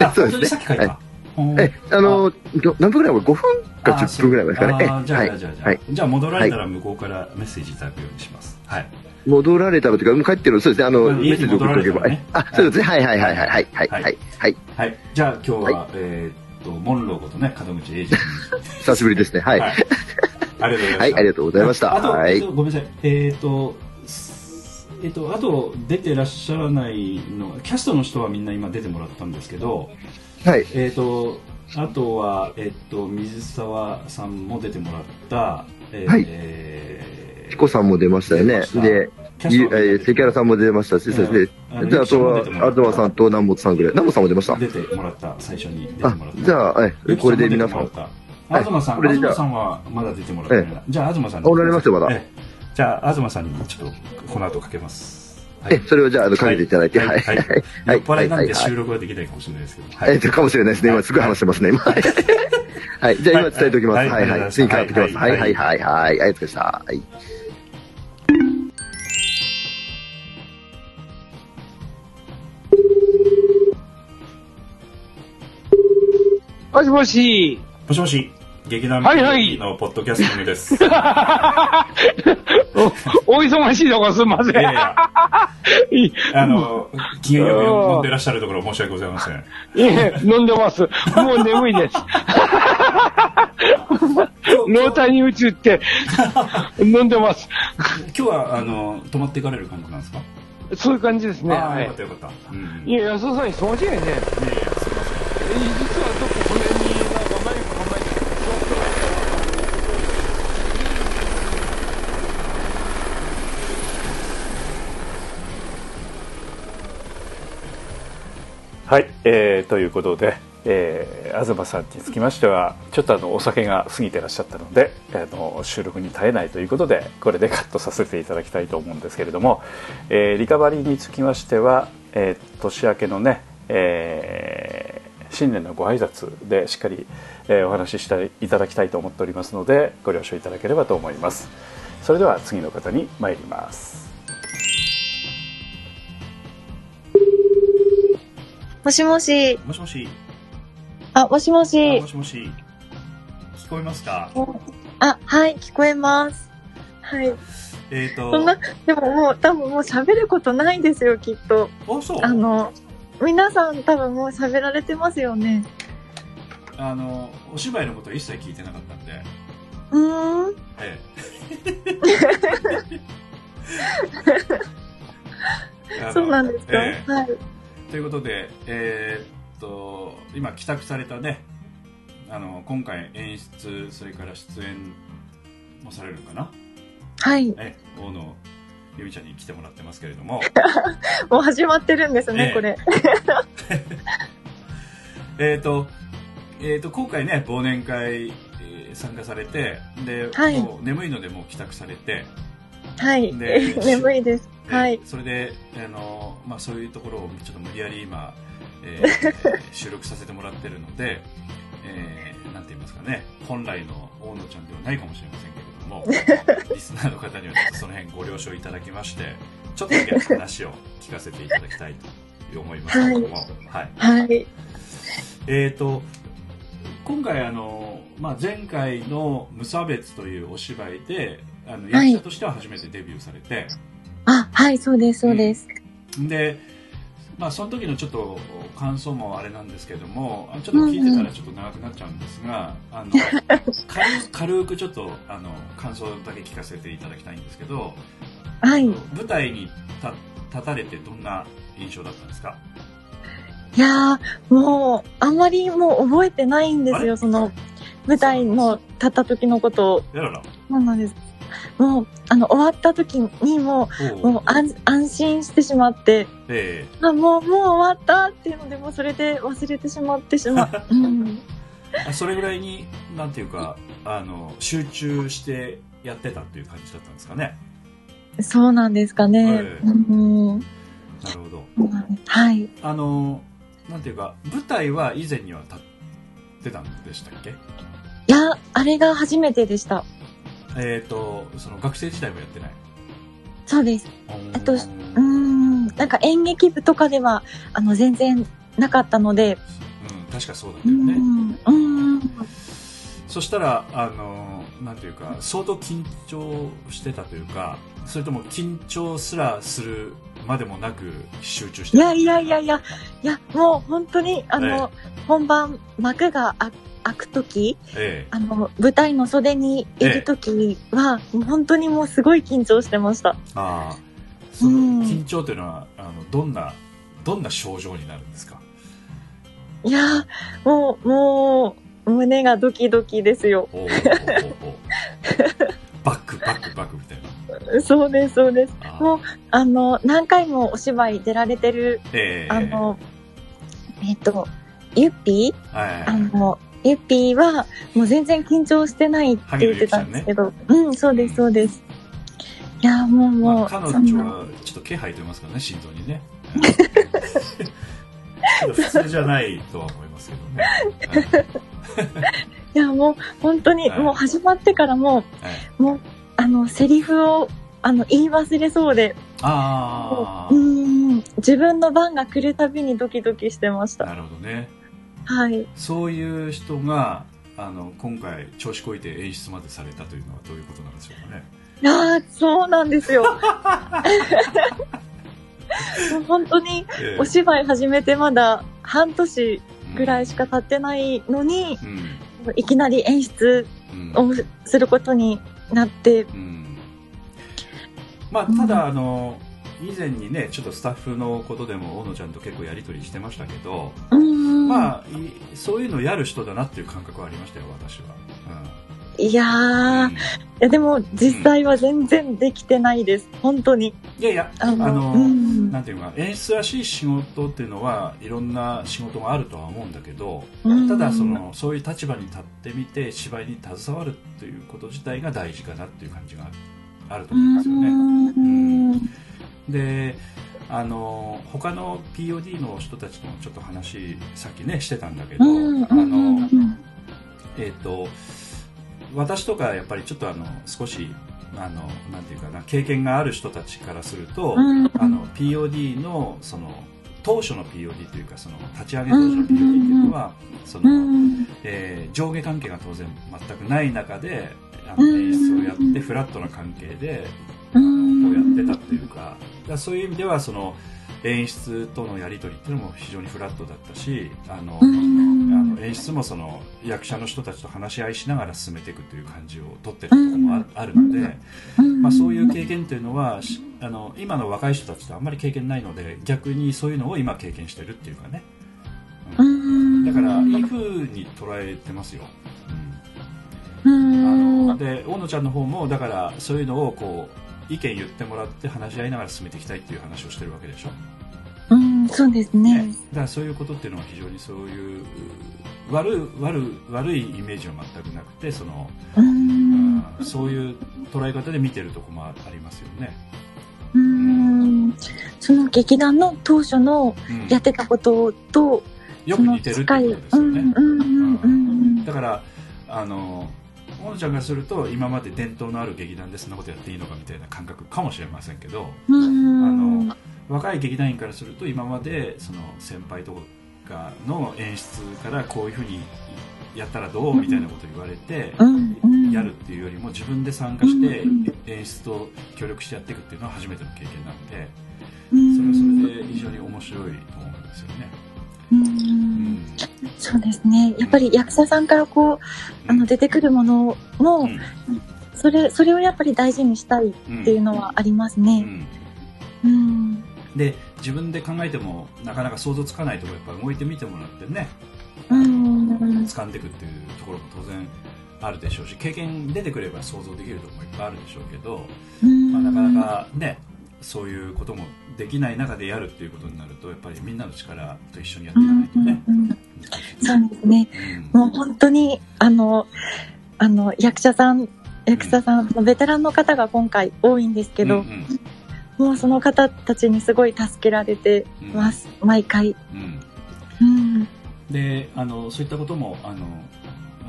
あ、そうですねさっき書いた。うんえ、あの、何分ぐらい ?5 分か10分ぐらいですかね。じゃあ、じゃあ、じゃあ、戻られたら向こうからメッセージいただくようにします。はい。戻られたらというか、帰ってる、そうですね、あの、メッセージ送っておけば。あ、そうですね、はいはいはいはいはいはい。はい。じゃあ、今日は、えっと、モンローことね、門口英二 久しぶりですね、はい。ありがとうございました。はい、あと、ごめんなさい。えっと、えっと、あと出てらっしゃらないのキャストの人はみんな今出てもらったんですけどはい。えっ、と、あとは、えっ、と、水沢さんも出てもらった、えーはいえーヒコさんも出ましたよね。で、えー関原さんも出ましたし、そうですね。あので、あとはゆきちゃんも出てもら、った東さんと南本さんぐらい。南本さんも出ました。出てもらった、最初に出てあもらっ、た。じゃあ、え、これで皆さん。東さん、これでじゃあ東さんはまだ出てもらってないな。じゃあ、東さんに。おられますよまだええじゃあ、東さんにちょっと、この後かけます。はい。え、それをじゃあ、あの、かけていただいて、はい。はい。はい。はい。はい。酔っ払いなんはいで収録はできないかもしれないですけど。はい。えっと、かもしれない。ですね。今すぐ話してますね、今。はい。はい。じゃあ今伝えておきます。はい。はい。はい。次からってきます。はい。はい。はい。はい。ありがとうござい。ました。はい。もしもし。もしもし、劇団のポッドキャスティングです。お、お忙しいとこすみません。いやいや あの、機嫌よく飲んでらっしゃるところ申し訳ございません。いえ、飲んでます。もう眠いです。老体に移って、飲んでます。今日は、あの、泊まっていかれる感じなんですか？そういう感じですね。あよかったよかった。うん。いや、安田さん忙しいね。いやいや、すいません。実はどここの辺になんかマイク構えてはい、えーということで、えー東さんにつきましてはちょっとあのお酒が過ぎてらっしゃったのであの収録に耐えないということでこれでカットさせていただきたいと思うんですけれども、えーリカバリーにつきましては、えー年明けのね、えー新年のご挨拶でしっかり、えーお話ししていただきたいと思っておりますのでご了承いただければと思います。それでは次の方に参ります。もしもし。もしもし。あ、もしもあしも。しもし。聞こえますか？あ、はい、聞こえます。はい。えっ、と、そんな、でももう多分もう喋ることないんですよ、きっと。あ、そう？あの、皆さん多分もう喋られてますよね。あの、お芝居のことは一切聞いてなかったんで、うーん。ええ。そうなんですか、ええはい。ということで、えーっと、今、帰宅されたね、あの、今回演出、それから出演もされるのかな？はい。え、大野由美ちゃんに来てもらってますけれども、もう始まってるんですね、ええこれ。えーっと、えーっと、今回ね、忘年会、えー参加されて、で、はいもう眠いのでもう帰宅されて、はい。で 眠いです。えはい。それで、あのまあ、そういうところをちょっと無理やり今、えー 収録させてもらってるので、えーなんて言いますかね、本来の大野ちゃんではないかもしれませんけれども、リスナーの方にはちょっとその辺ご了承いただきまして、ちょっとだけ話を聞かせていただきたいと思いますけれども、はい。はい。えーと、今回あの、まあ、前回の無差別というお芝居で、あのはい役者としては初めてデビューされて、あ、はい、そうです、そうです。で、まあ、その時のちょっと感想もあれなんですけども、あちょっと聞いてたらちょっと長くなっちゃうんですが、あの 軽軽くちょっとあの感想だけ聞かせていただきたいんですけど、はい。い舞台に立立たれてどんな印象だったんですか？やー、もう、あんまりもう覚えてないんですよ、その、舞台の立った時のことを。やらら。なんです。もう、あの、終わった時にもう、もう安安心してしまって、えあ、もう、もう終わったっていうので、もうそれで忘れてしまってしまう。うん。それぐらいに、なんていうか、あの、集中してやってたっていう感じだったんですかね。そうなんですかね。ええうん。なるほど。はい。あの、なんていうか、舞台は以前には立ってたんでしたっけ？いや、あれが初めてでした。えっ、と、その学生時代もやってない？そうです。うんあと、うーん、なんか演劇部とかでは、あの、全然なかったので、うん、確かそうだったうよね。ん、うん、そしたら、あの、なんていうか、相当緊張してたというか、それとも緊張すらするまでもなく集中していやいやいやいや、いや、もう本当に、あの、本番、幕が開開くとき、ええ。あの、舞台の袖にいるときは、もう本当にもうすごい緊張してました。ああその緊張というのはあのどんなどんな症状になるんですか？いやー、もう、もう、胸がドキドキですよ。バックバックバックみたいな。そうです、そうです。もう、あの、何回もお芝居出られてる、ええあの、えっ、と、ゆっぴー？はい。あの、ゆっぴーは、もう全然緊張してないって言ってたんですけど、うん、そうです、そうです。いやー、もう、もう、まあ、彼女はちょっと気配と言いますからね心臓にね。普通じゃないとは思いますけどね、い。や、もう、本当に、はい。もう始まってからも、もう、あの、セリフを、あの、言い忘れそうで、あうーん、自分の番が来るたびにドキドキしてました。あなるほどねはい。そういう人があの今回調子こいて演出までされたというのはどういうことなんでしょうかね。いやー、そうなんですよ。本当にええ、お芝居始めてまだ半年ぐらいしか経ってないのに、いきなり演出をすることになって、まあただあの以前にねちょっとスタッフのことでも大野ちゃんと結構やり取りしてましたけど、うん。まあいそういうのやる人だなっていう感覚はありましたよ私は、いやー、いやでも実際は全然できてないです。本当に。いやいやあの、なんていうか演出らしい仕事っていうのはいろんな仕事があるとは思うんだけど、うん。ただそのそういう立場に立ってみて芝居に携わるということ自体が大事かなっていう感じがあると思うんですよね。うんであの他の POD の人たちともちょっと話さっきねしてたんだけど、うんあのえっ、と私とかやっぱりちょっとあの少しあのなんていうかな経験がある人たちからすると、うんあの POD のその当初の POD というかその立ち上げ当初の POD っていうのは、その、えー上下関係が当然全くない中であの演出をやってフラットな関係であのこうやってたっていうかだそういう意味ではその演出とのやり取りっていうのも非常にフラットだったしあの、あの演出もその役者の人たちと話し合いしながら進めていくという感じをとってるところもああるので、まあ、そういう経験っていうのはしあの今の若い人たちとあんまり経験ないので逆にそういうのを今経験してるっていうかね、うん。だからいい風に捉えてますよ。あので大野ちゃんの方もだからそういうのをこう意見言ってもらって話し合いながら進めていきたいっていう話をしてるわけでしょ。うん、そうですね。だからそういうことっていうのは非常にそういう悪い悪い悪いイメージは全くなくてその、うん。そういう捉え方で見てるとこもありますよね。うん。その劇団の当初のやってたことと、よく似てるってことですよね。うんうんうんうん。だからあの大野ちゃんがすると今まで伝統のある劇団でそんなことやっていいのかみたいな感覚かもしれませんけど、うん。あの若い劇団員からすると今までその先輩とかの演出からこういうふうにやったらどうみたいなこと言われてやるっていうよりも自分で参加して演出と協力してやっていくっていうのは初めての経験なんでそれはそれで非常に面白いと思うんですよね。うんそうですね。やっぱり役者さんからこう、あの、出てくるものも、それ、それをやっぱり大事にしたいっていうのはありますね。うん。で自分で考えてもなかなか想像つかないところやっぱ動いてみてもらってねうん。掴んでいくっていうところも当然あるでしょうし経験出てくれば想像できるところもいっぱいあるでしょうけど、まあ、なかなかねそういうこともできない中でやるっていうことになるとやっぱりみんなの力と一緒にやっていかないとね、そうですね。もう本当に、あの、あの、役者さん、役者さん、ベテランの方が今回多いんですけど、もうその方たちにすごい助けられてます、毎回。うん。であのそういったこともあの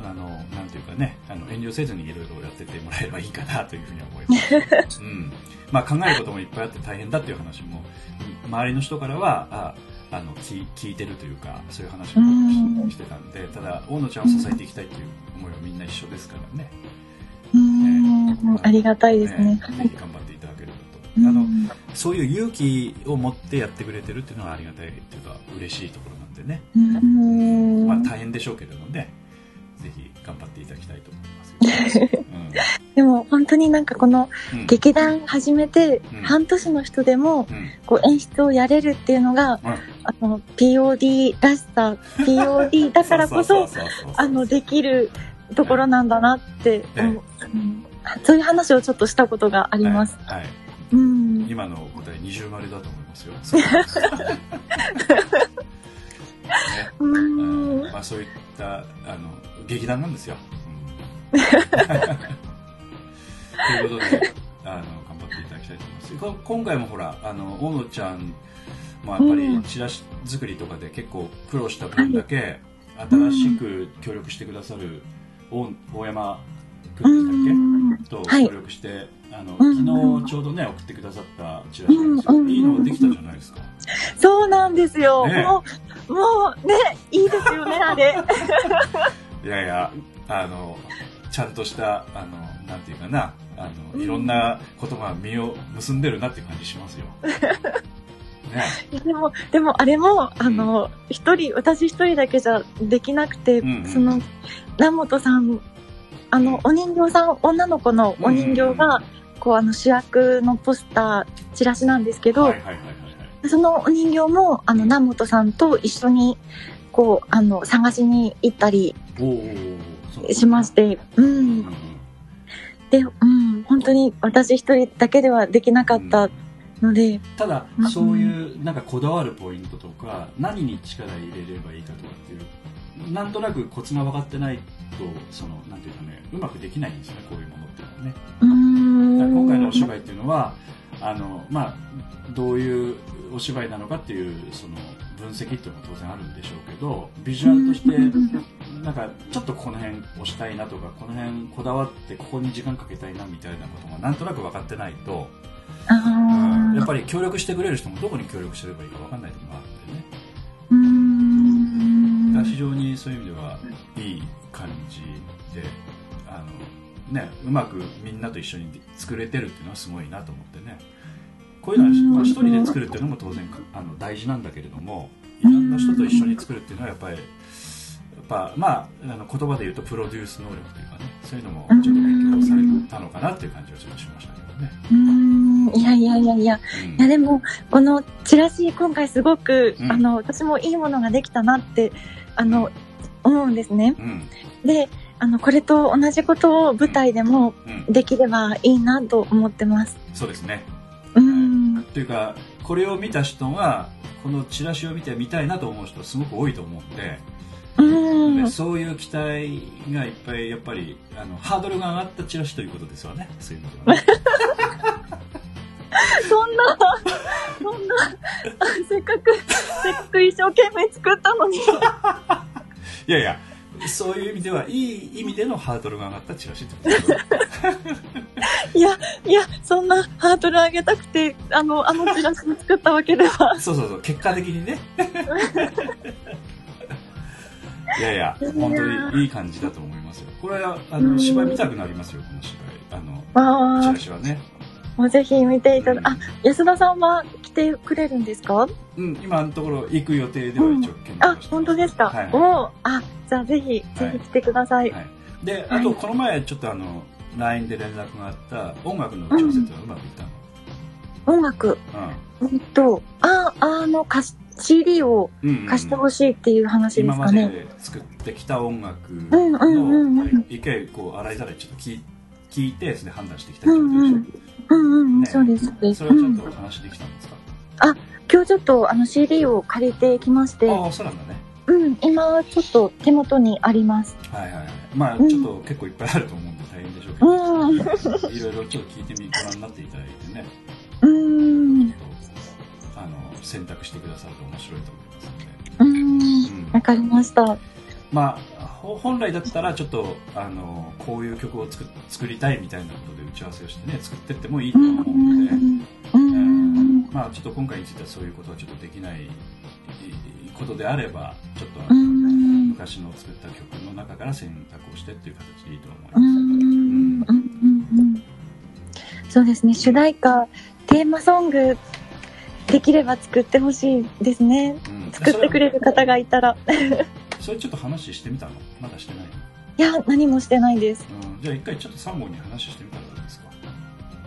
あのなんていうかねあの遠慮せずにいろいろやってってもらえればいいかなというふうに思います、うんまあ、考えることもいっぱいあって大変だっていう話も周りの人からはああの聞聞いてるというかそういう話もししてたんでただ大野ちゃんを支えていきたいという思いはみんな一緒ですからね。うん、ありがたいですね。ぜひ頑張っていただければと。あのそういう勇気を持ってやってくれてるっていうのはありがたいっていうか嬉しいところなんでね、うん。まあ大変でしょうけれどもね。ぜひ頑張っていただきたいと思 でも本当になんかこのうん。劇団始めてうん。半年の人でもうん。こう演出をやれるっていうのが、あの POD らしさ POD だからこそあのできるところなんだなって思う、うん。そういう話をちょっとしたことがあります。はい、うん。今の答え二重丸だと思いますよ。そう。ね。うんまあ、そういったあの劇団なんですよ。うんということであの頑張っていただきたいと思います。こ今回もほらあの大野ちゃんもやっぱりチラシ作りとかで結構苦労した分だけ新しく協力してくださる大大山君でしたっけ？とはい。協力して、あの昨日ちょうどね送ってくださったチラシなんですよ、いいのができたじゃないですか。そうなんですよ。ね。もう、もうね、いいですよね、あれ。いやいや、あの、ちゃんとした、あの、なんていうかな、あの、いろんなことが実を結んでるなっていう感じしますよ。ね。でも、でもあれも、あの、一人、私一人だけじゃできなくて、んうんその、南本さん、あの、お人形さん、女の子のお人形が、こう、あの、主役のポスター、チラシなんですけど、はいはいはいはい。そのお人形も、あの、南本さんと一緒に、こう、あの、探しに行ったりしまして、うん。で、うん、本当に私一人だけではできなかったので、ただ、そういう、なんかこだわるポイントとか、何に力入れればいいかとかっていう、なんとなくコツが分かってないと、その、なんていうかね、うまくできないんですよね、こういうものっていうのはね。うーん。だから今回のお芝居っていうのはあの、まあ、どういうお芝居なのかっていうその分析っていうのは当然あるんでしょうけどビジュアルとしてなんかちょっとこの辺押したいなとかこの辺こだわってここに時間かけたいなみたいなことがなんとなく分かってないと、うんやっぱり協力してくれる人もどこに協力すればいいか分かんないところがあるんでね。うーん。非常にそういう意味ではいい感じであの、ね、うまくみんなと一緒に作れてるっていうのはすごいなと思ってね。こういうのは、まあ、一人で作るっていうのも当然あの大事なんだけれどもいろんな人と一緒に作るっていうのはやっぱりぱまああの言葉で言うとプロデュース能力というかねそういうのもちょっと勉強されたのかなっていう感じはちょっとしましたけどね。うーんいやいやいやいや、いやでも、このチラシ、今回すごく、うんあの、私もいいものができたなって、あの、思うんですね。うんで、あの、これと同じことを舞台でもうんできればいいなと思ってます。そうですねうん。というかこれを見た人がこのチラシを見てみたいなと思う人すごく多いと思うんでうん。でそういう期待がいっぱいやっぱりあのハードルが上がったチラシということですよねそういうの そんな、そんな、あ せっかく、せっかく一生懸命作ったのに。いやいやそういう意味ではいい意味でのハードルが上がったチラシってことですよいや、いや、そんなハードル上げたくて、あの、あのチラシ作ったわけでは。そうそうそう結果的にねいやいや本当にいい感じだと思いますよ。これはあの芝居見たくなりますよこの芝居。あのチラシはね。もうぜひ見ていただ、あ、安田さんは来てくれるんですか？うん今のところ行く予定では一応検討あ、本当ですか？はい。はいおー。あ、じゃあぜひ、ぜひ来てください。であとこの前ちょっとあの LINE で連絡があった音楽の調整っていうのはうまくいったの、音楽、うん。と、あ、あの、貸し、CD をうんうんうん貸してほしいっていう話で今ますかね。で作ってきた音楽うんうんうんのうん一回こう洗いざらいちょっと聞い聞いてそれで判断してきたうんうん。うんうん、そうです、そうです。それはちゃうんんとお話できたんですか、あ、今日ちょっとあの CD を借りてきまして、ああそうなんだねうん、今ちょっと手元にあります。はいはいはいまあうんちょっと結構いっぱいあると思うんで大変でしょうけど、うんいろいろちょっと聞いてみご覧になっていただいてねうん、選択してくださると面白いと思いますので。うん、わかりました。まあほ本来だったらちょっとあのこういう曲を作作りたいみたいなことで打ち合わせをしてね作ってってもいいと思うので、うん。まあちょっと今回についてはそういうことはちょっとできないことであればちょっとあの昔の作った曲の中から選択をしてっていう形でいいと思います。そうですね、主題歌っテーマソング、できれば作ってほしいですね。うん。作ってくれる方がいたら。それちょっと話してみたの？まだしてないの？いや、何もしてないです。うん。じゃあ一回ちょっとサンゴに話してみたらどうですか？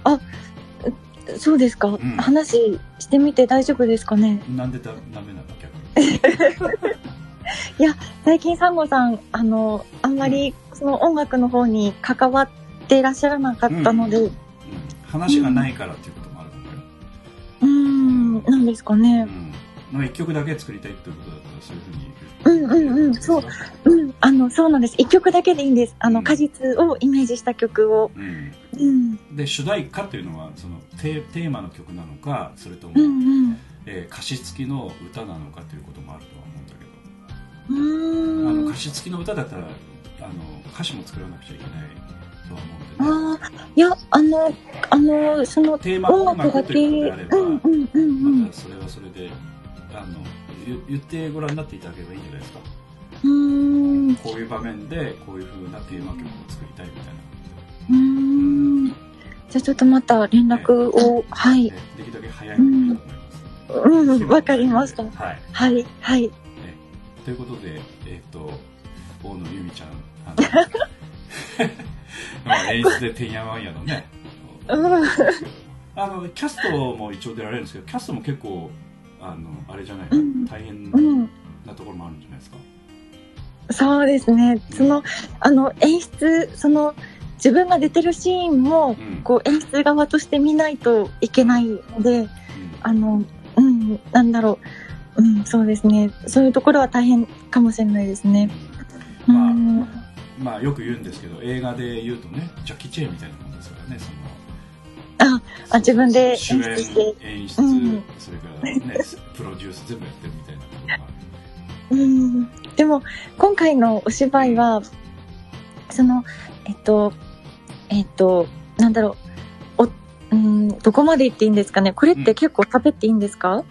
あ、そうですか、ん。話してみて大丈夫ですかね。なんでだダメなの？逆に。いや、最近サンゴさん、あの、あんまりその音楽の方に関わっていらっしゃらなかったので、う話がないからっていうかよ、ーん、なんですかね。まあ、一曲だけ作りたいっていうことだったらそういうふうにうんうんうん、そう、うん、あの、そうなんです。一曲だけでいいんです。あの、果実をイメージした曲を。うんうん、で主題歌っていうのはそのテテーマの曲なのかそれとも、うん、うん。えー歌詞付きの歌なのかということもあるとは思うんだけどうーんあの歌詞付きの歌だったらあの歌詞も作らなくちゃいけないとは思うんでねああ、いや、あの、あの、その、テーマ音音楽楽だけ、うことであればうんうんうんうん。それはそれであの言言ってごらんになっていただければいいんじゃないですかうーん、こういう場面でこういう風なテーマ曲を作りたいみたいなうーん。じゃあちょっとまた連絡を、はい。できるだけ早い方がいいと思います、うん、わかりました。はいはい、はい。ということで、えっ、と、大野由美ちゃん、あの まあ演出でてんやわんやのね、うん。あの、キャストも一応出られるんですけど、キャストも結構、あの、あれじゃない、うん大変うんなところもあるんじゃないですか？そうですね。その、あの、演出、その、自分が出てるシーンも、こう、演出側として見ないといけないので、あの、うん、なんだろう。うん、そうですね。そういうところは大変かもしれないですね。うん。まあ、よく言うんですけど、映画で言うとね、ジャッキー・チェーンみたいなもんですからね、その、あ、あ、自分で演主出して。演、演出、うん。それからね、プロデュース全部やってるみたいなところがある。うん。でも、今回のお芝居は、その、えっと、えっと、なんだろう、お、うん、どこまで言っていいんですかね。これって結構喋っていいんですか、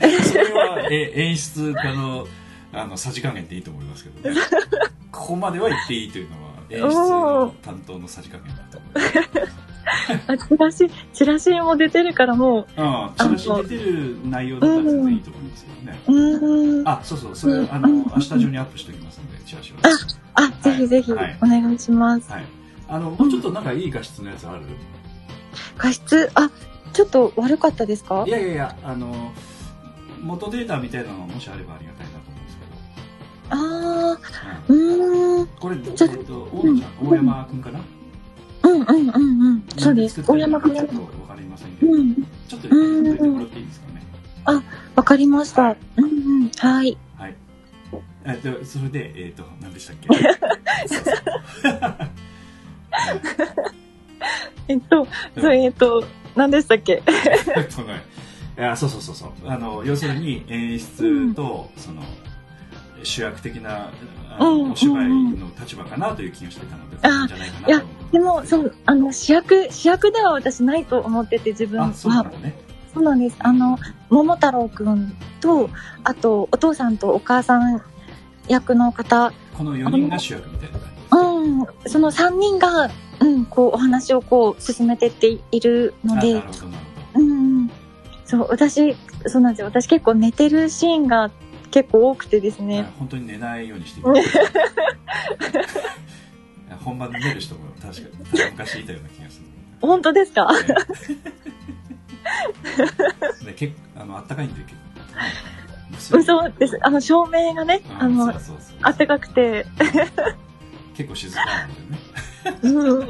それはえ演出家のあのさじ加減でいいと思いますけどね。ここまでは言っていいというのは演出の担当のさじ加減だと思います あチラシ、チラシも出てるからもう、うんチラシに出てる内容だったら全然いいと思いますけどね、うん。あそうそうそれあの明日中にアップしておきますのでチラシはあ、ぜひぜひ、おはい。願いします。はい。あのもうちょっとなんかいい画質のやつある、画質、あ、ちょっと悪かったですか？いやいやいやあの元データみたいなのもしあればありがたいなと思うんですけど。あー、うーん。これ、ちょと、大山くんかな？うんうんうんうん。そうです。大山くん。ちょっとわかりませんけど、うん。ちょっと言ってもらっていいですかね？あ、わかりました。うんうん。はい。はい。えでそれで、えっ、と、何でしたっけ？えっと、それ、えっと、何でしたっけ？えっとね、いやそうそうそうそう。あの、要するに演出と、その、主役的な、お芝居の立場かなという気がしてたので、いいんじゃないかいやでも、そう、あの、主役、主役では私ないと思ってて、自分は。あ、そうなのね。そうなんです。あの、桃太郎くんと、あと、お父さんとお母さん役の方、この4人が主役みたいな感じ。うん、その3人が、うん、こう、お話をこう、進めてっているので。うん、そう、私、そうなんですよ。私結構寝てるシーンが結構多くてですね。本当に寝ないようにして 本番で寝る人も確かに昔いたような気がする。本当ですか？で結構あの暖かいんで結構嘘です。あの、照明がね、あの、そうそうそう暖かくて、結構静かなんでね。うん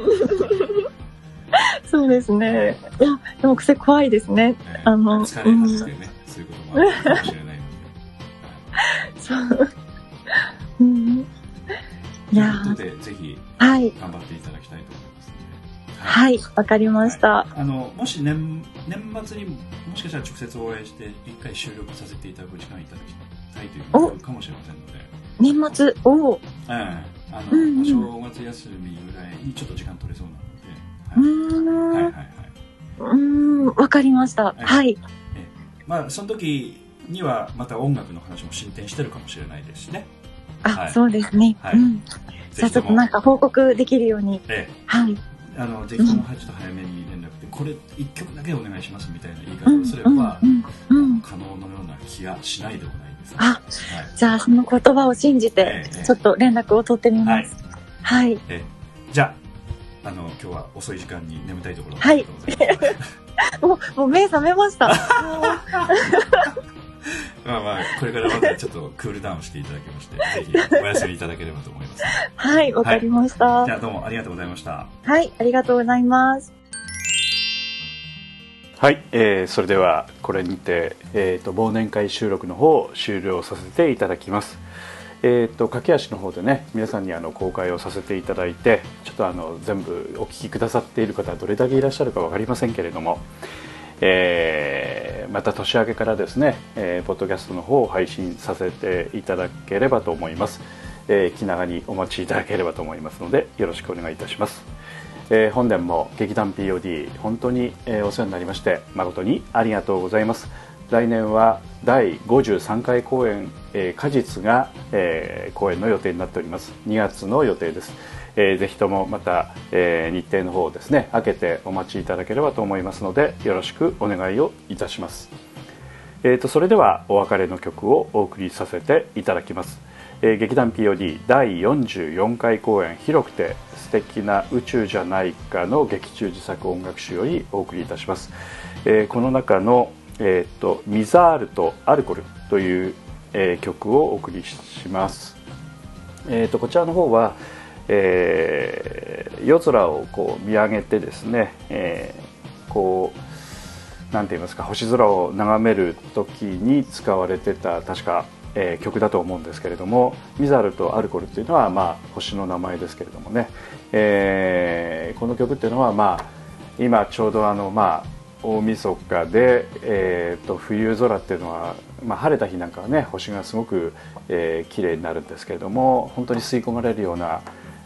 そうですね。いや、でも癖怖いですね。あの、疲れ果ててね、そういうこともあるかもしれない。そう。うん。いやで、ぜひ、はい頑張っていただきたいと思いますので。はい、わかりました。あの、もし年、年末にもしかしたら直接お会いして、一回収録させていただく時間いただきたいというかもしれませんので。年末、おお。ええあの、うんうんお正月休みぐらいにちょっと時間取れそうなうーん。ので、はいはいはい。うーん、わかりました。はい。まあ、その時にはまた音楽の話も進展してるかもしれないですしね。あ、はい。そうですね。はい。うん。じゃあちょっとなんか報告できるように。ええ。はい。あの、ぜひともちょっと早めに連絡って、これ一曲だけお願いしますみたいな言い方をすれば、可能のような気がしないでもないです。ね。あはい。じゃあその言葉を信じてええちょっと連絡を取ってみます。はい。えじゃあ、あの、今日は遅い時間に眠たいところはい。もうもう目覚めました まあまあ、これからまたちょっとクールダウンしていただきまして、ぜひお休みいただければと思います。はいわかりましたじゃあどうもありがとうございました。はいありがとうございますはい、えーそれではこれにて、えー、と忘年会収録の方を終了させていただきます。えー、と駆け足の方でね皆さんにあの公開をさせていただいてちょっとあの全部お聞きくださっている方どれだけいらっしゃるか分かりませんけれども、えーまた年明けからですね、えーポッドキャストの方を配信させていただければと思います、えー気長にお待ちいただければと思いますのでよろしくお願いいたします。えー本年も劇団 POD 本当に、えーお世話になりまして誠にありがとうございます。来年は第53回公演、えー果実が、えー公演の予定になっております。2月の予定です、えーぜひともまた、えー日程の方をですね開けてお待ちいただければと思いますのでよろしくお願いをいたします。えー、とそれではお別れの曲をお送りさせていただきます、えー劇団 POD 第44回公演「広くて素敵な宇宙じゃないか」の劇中自作音楽集よりお送りいたします、えーこの中の、えーと「ミザールとアルコル」という、えー曲をお送りします。えー、とこちらの方は、えー夜空をこう見上げてですね、えーこうなんて言いますか星空を眺める時に使われてた確か、えー曲だと思うんですけれどもミザルとアルコールっていうのは、まあ、星の名前ですけれどもね、えーこの曲っていうのは、まあ、今ちょうどあの、まあ、大晦日で、えー、と冬空っていうのは、まあ、晴れた日なんかはね星がすごく、えー綺麗になるんですけれども本当に吸い込まれるような、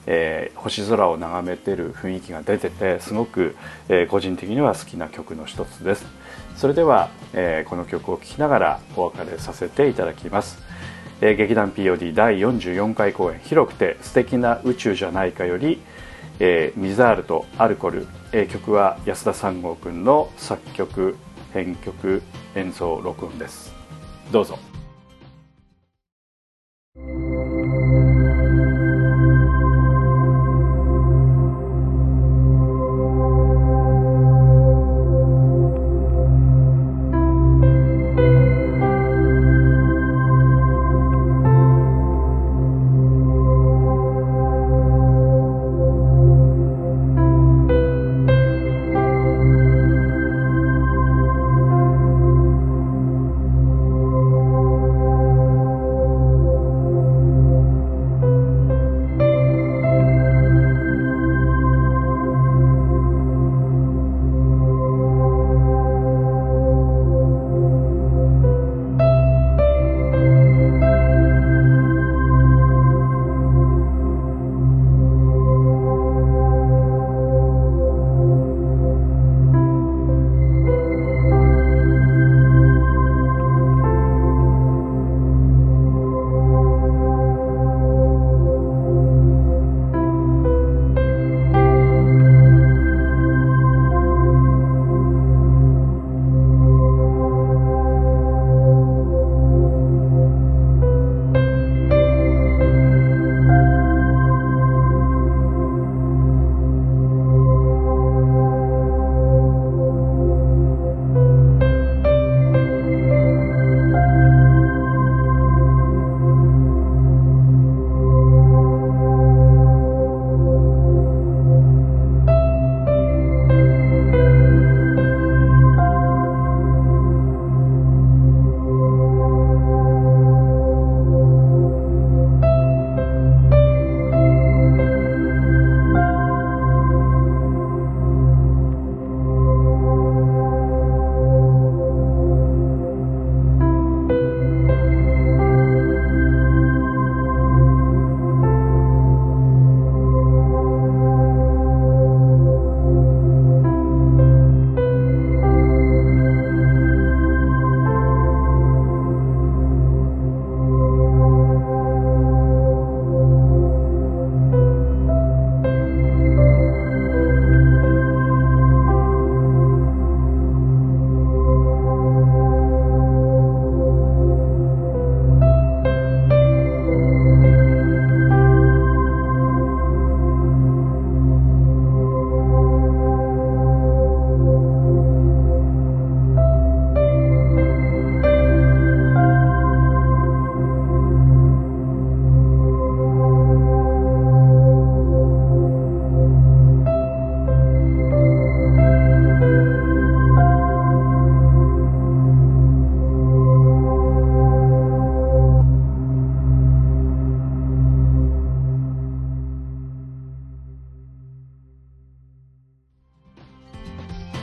えー星空を眺めてる雰囲気が出ててすごく、えー個人的には好きな曲の一つです。それでは、えーこの曲を聴きながらお別れさせていただきます、え劇団 POD 第44回公演「広くて素敵な宇宙じゃないか」より「えミザールとアルコル」え曲は安田三郷くんの作曲編曲演奏録音です。どうぞ「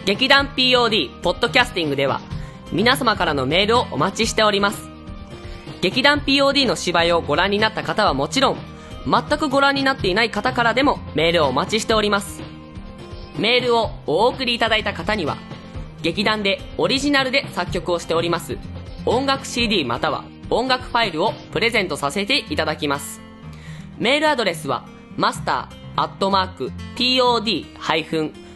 劇団 POD ポッドキャスティングでは皆様からのメールをお待ちしております。劇団 POD の芝居をご覧になった方はもちろん全くご覧になっていない方からでもメールをお待ちしております。メールをお送りいただいた方には劇団でオリジナルで作曲をしております音楽 CD または音楽ファイルをプレゼントさせていただきます。メールアドレスはマスターアットマーク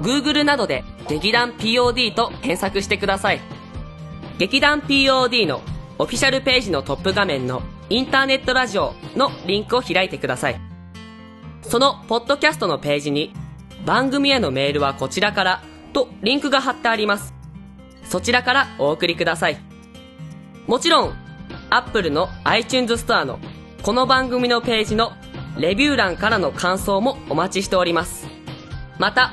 Google などで劇団 POD と検索してください。劇団 POD のオフィシャルページのトップ画面のインターネットラジオのリンクを開いてください。そのポッドキャストのページに番組へのメールはこちらからとリンクが貼ってあります。そちらからお送りください。もちろん Apple の iTunes ストアのこの番組のページのレビュー欄からの感想もお待ちしております。また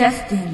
Justin.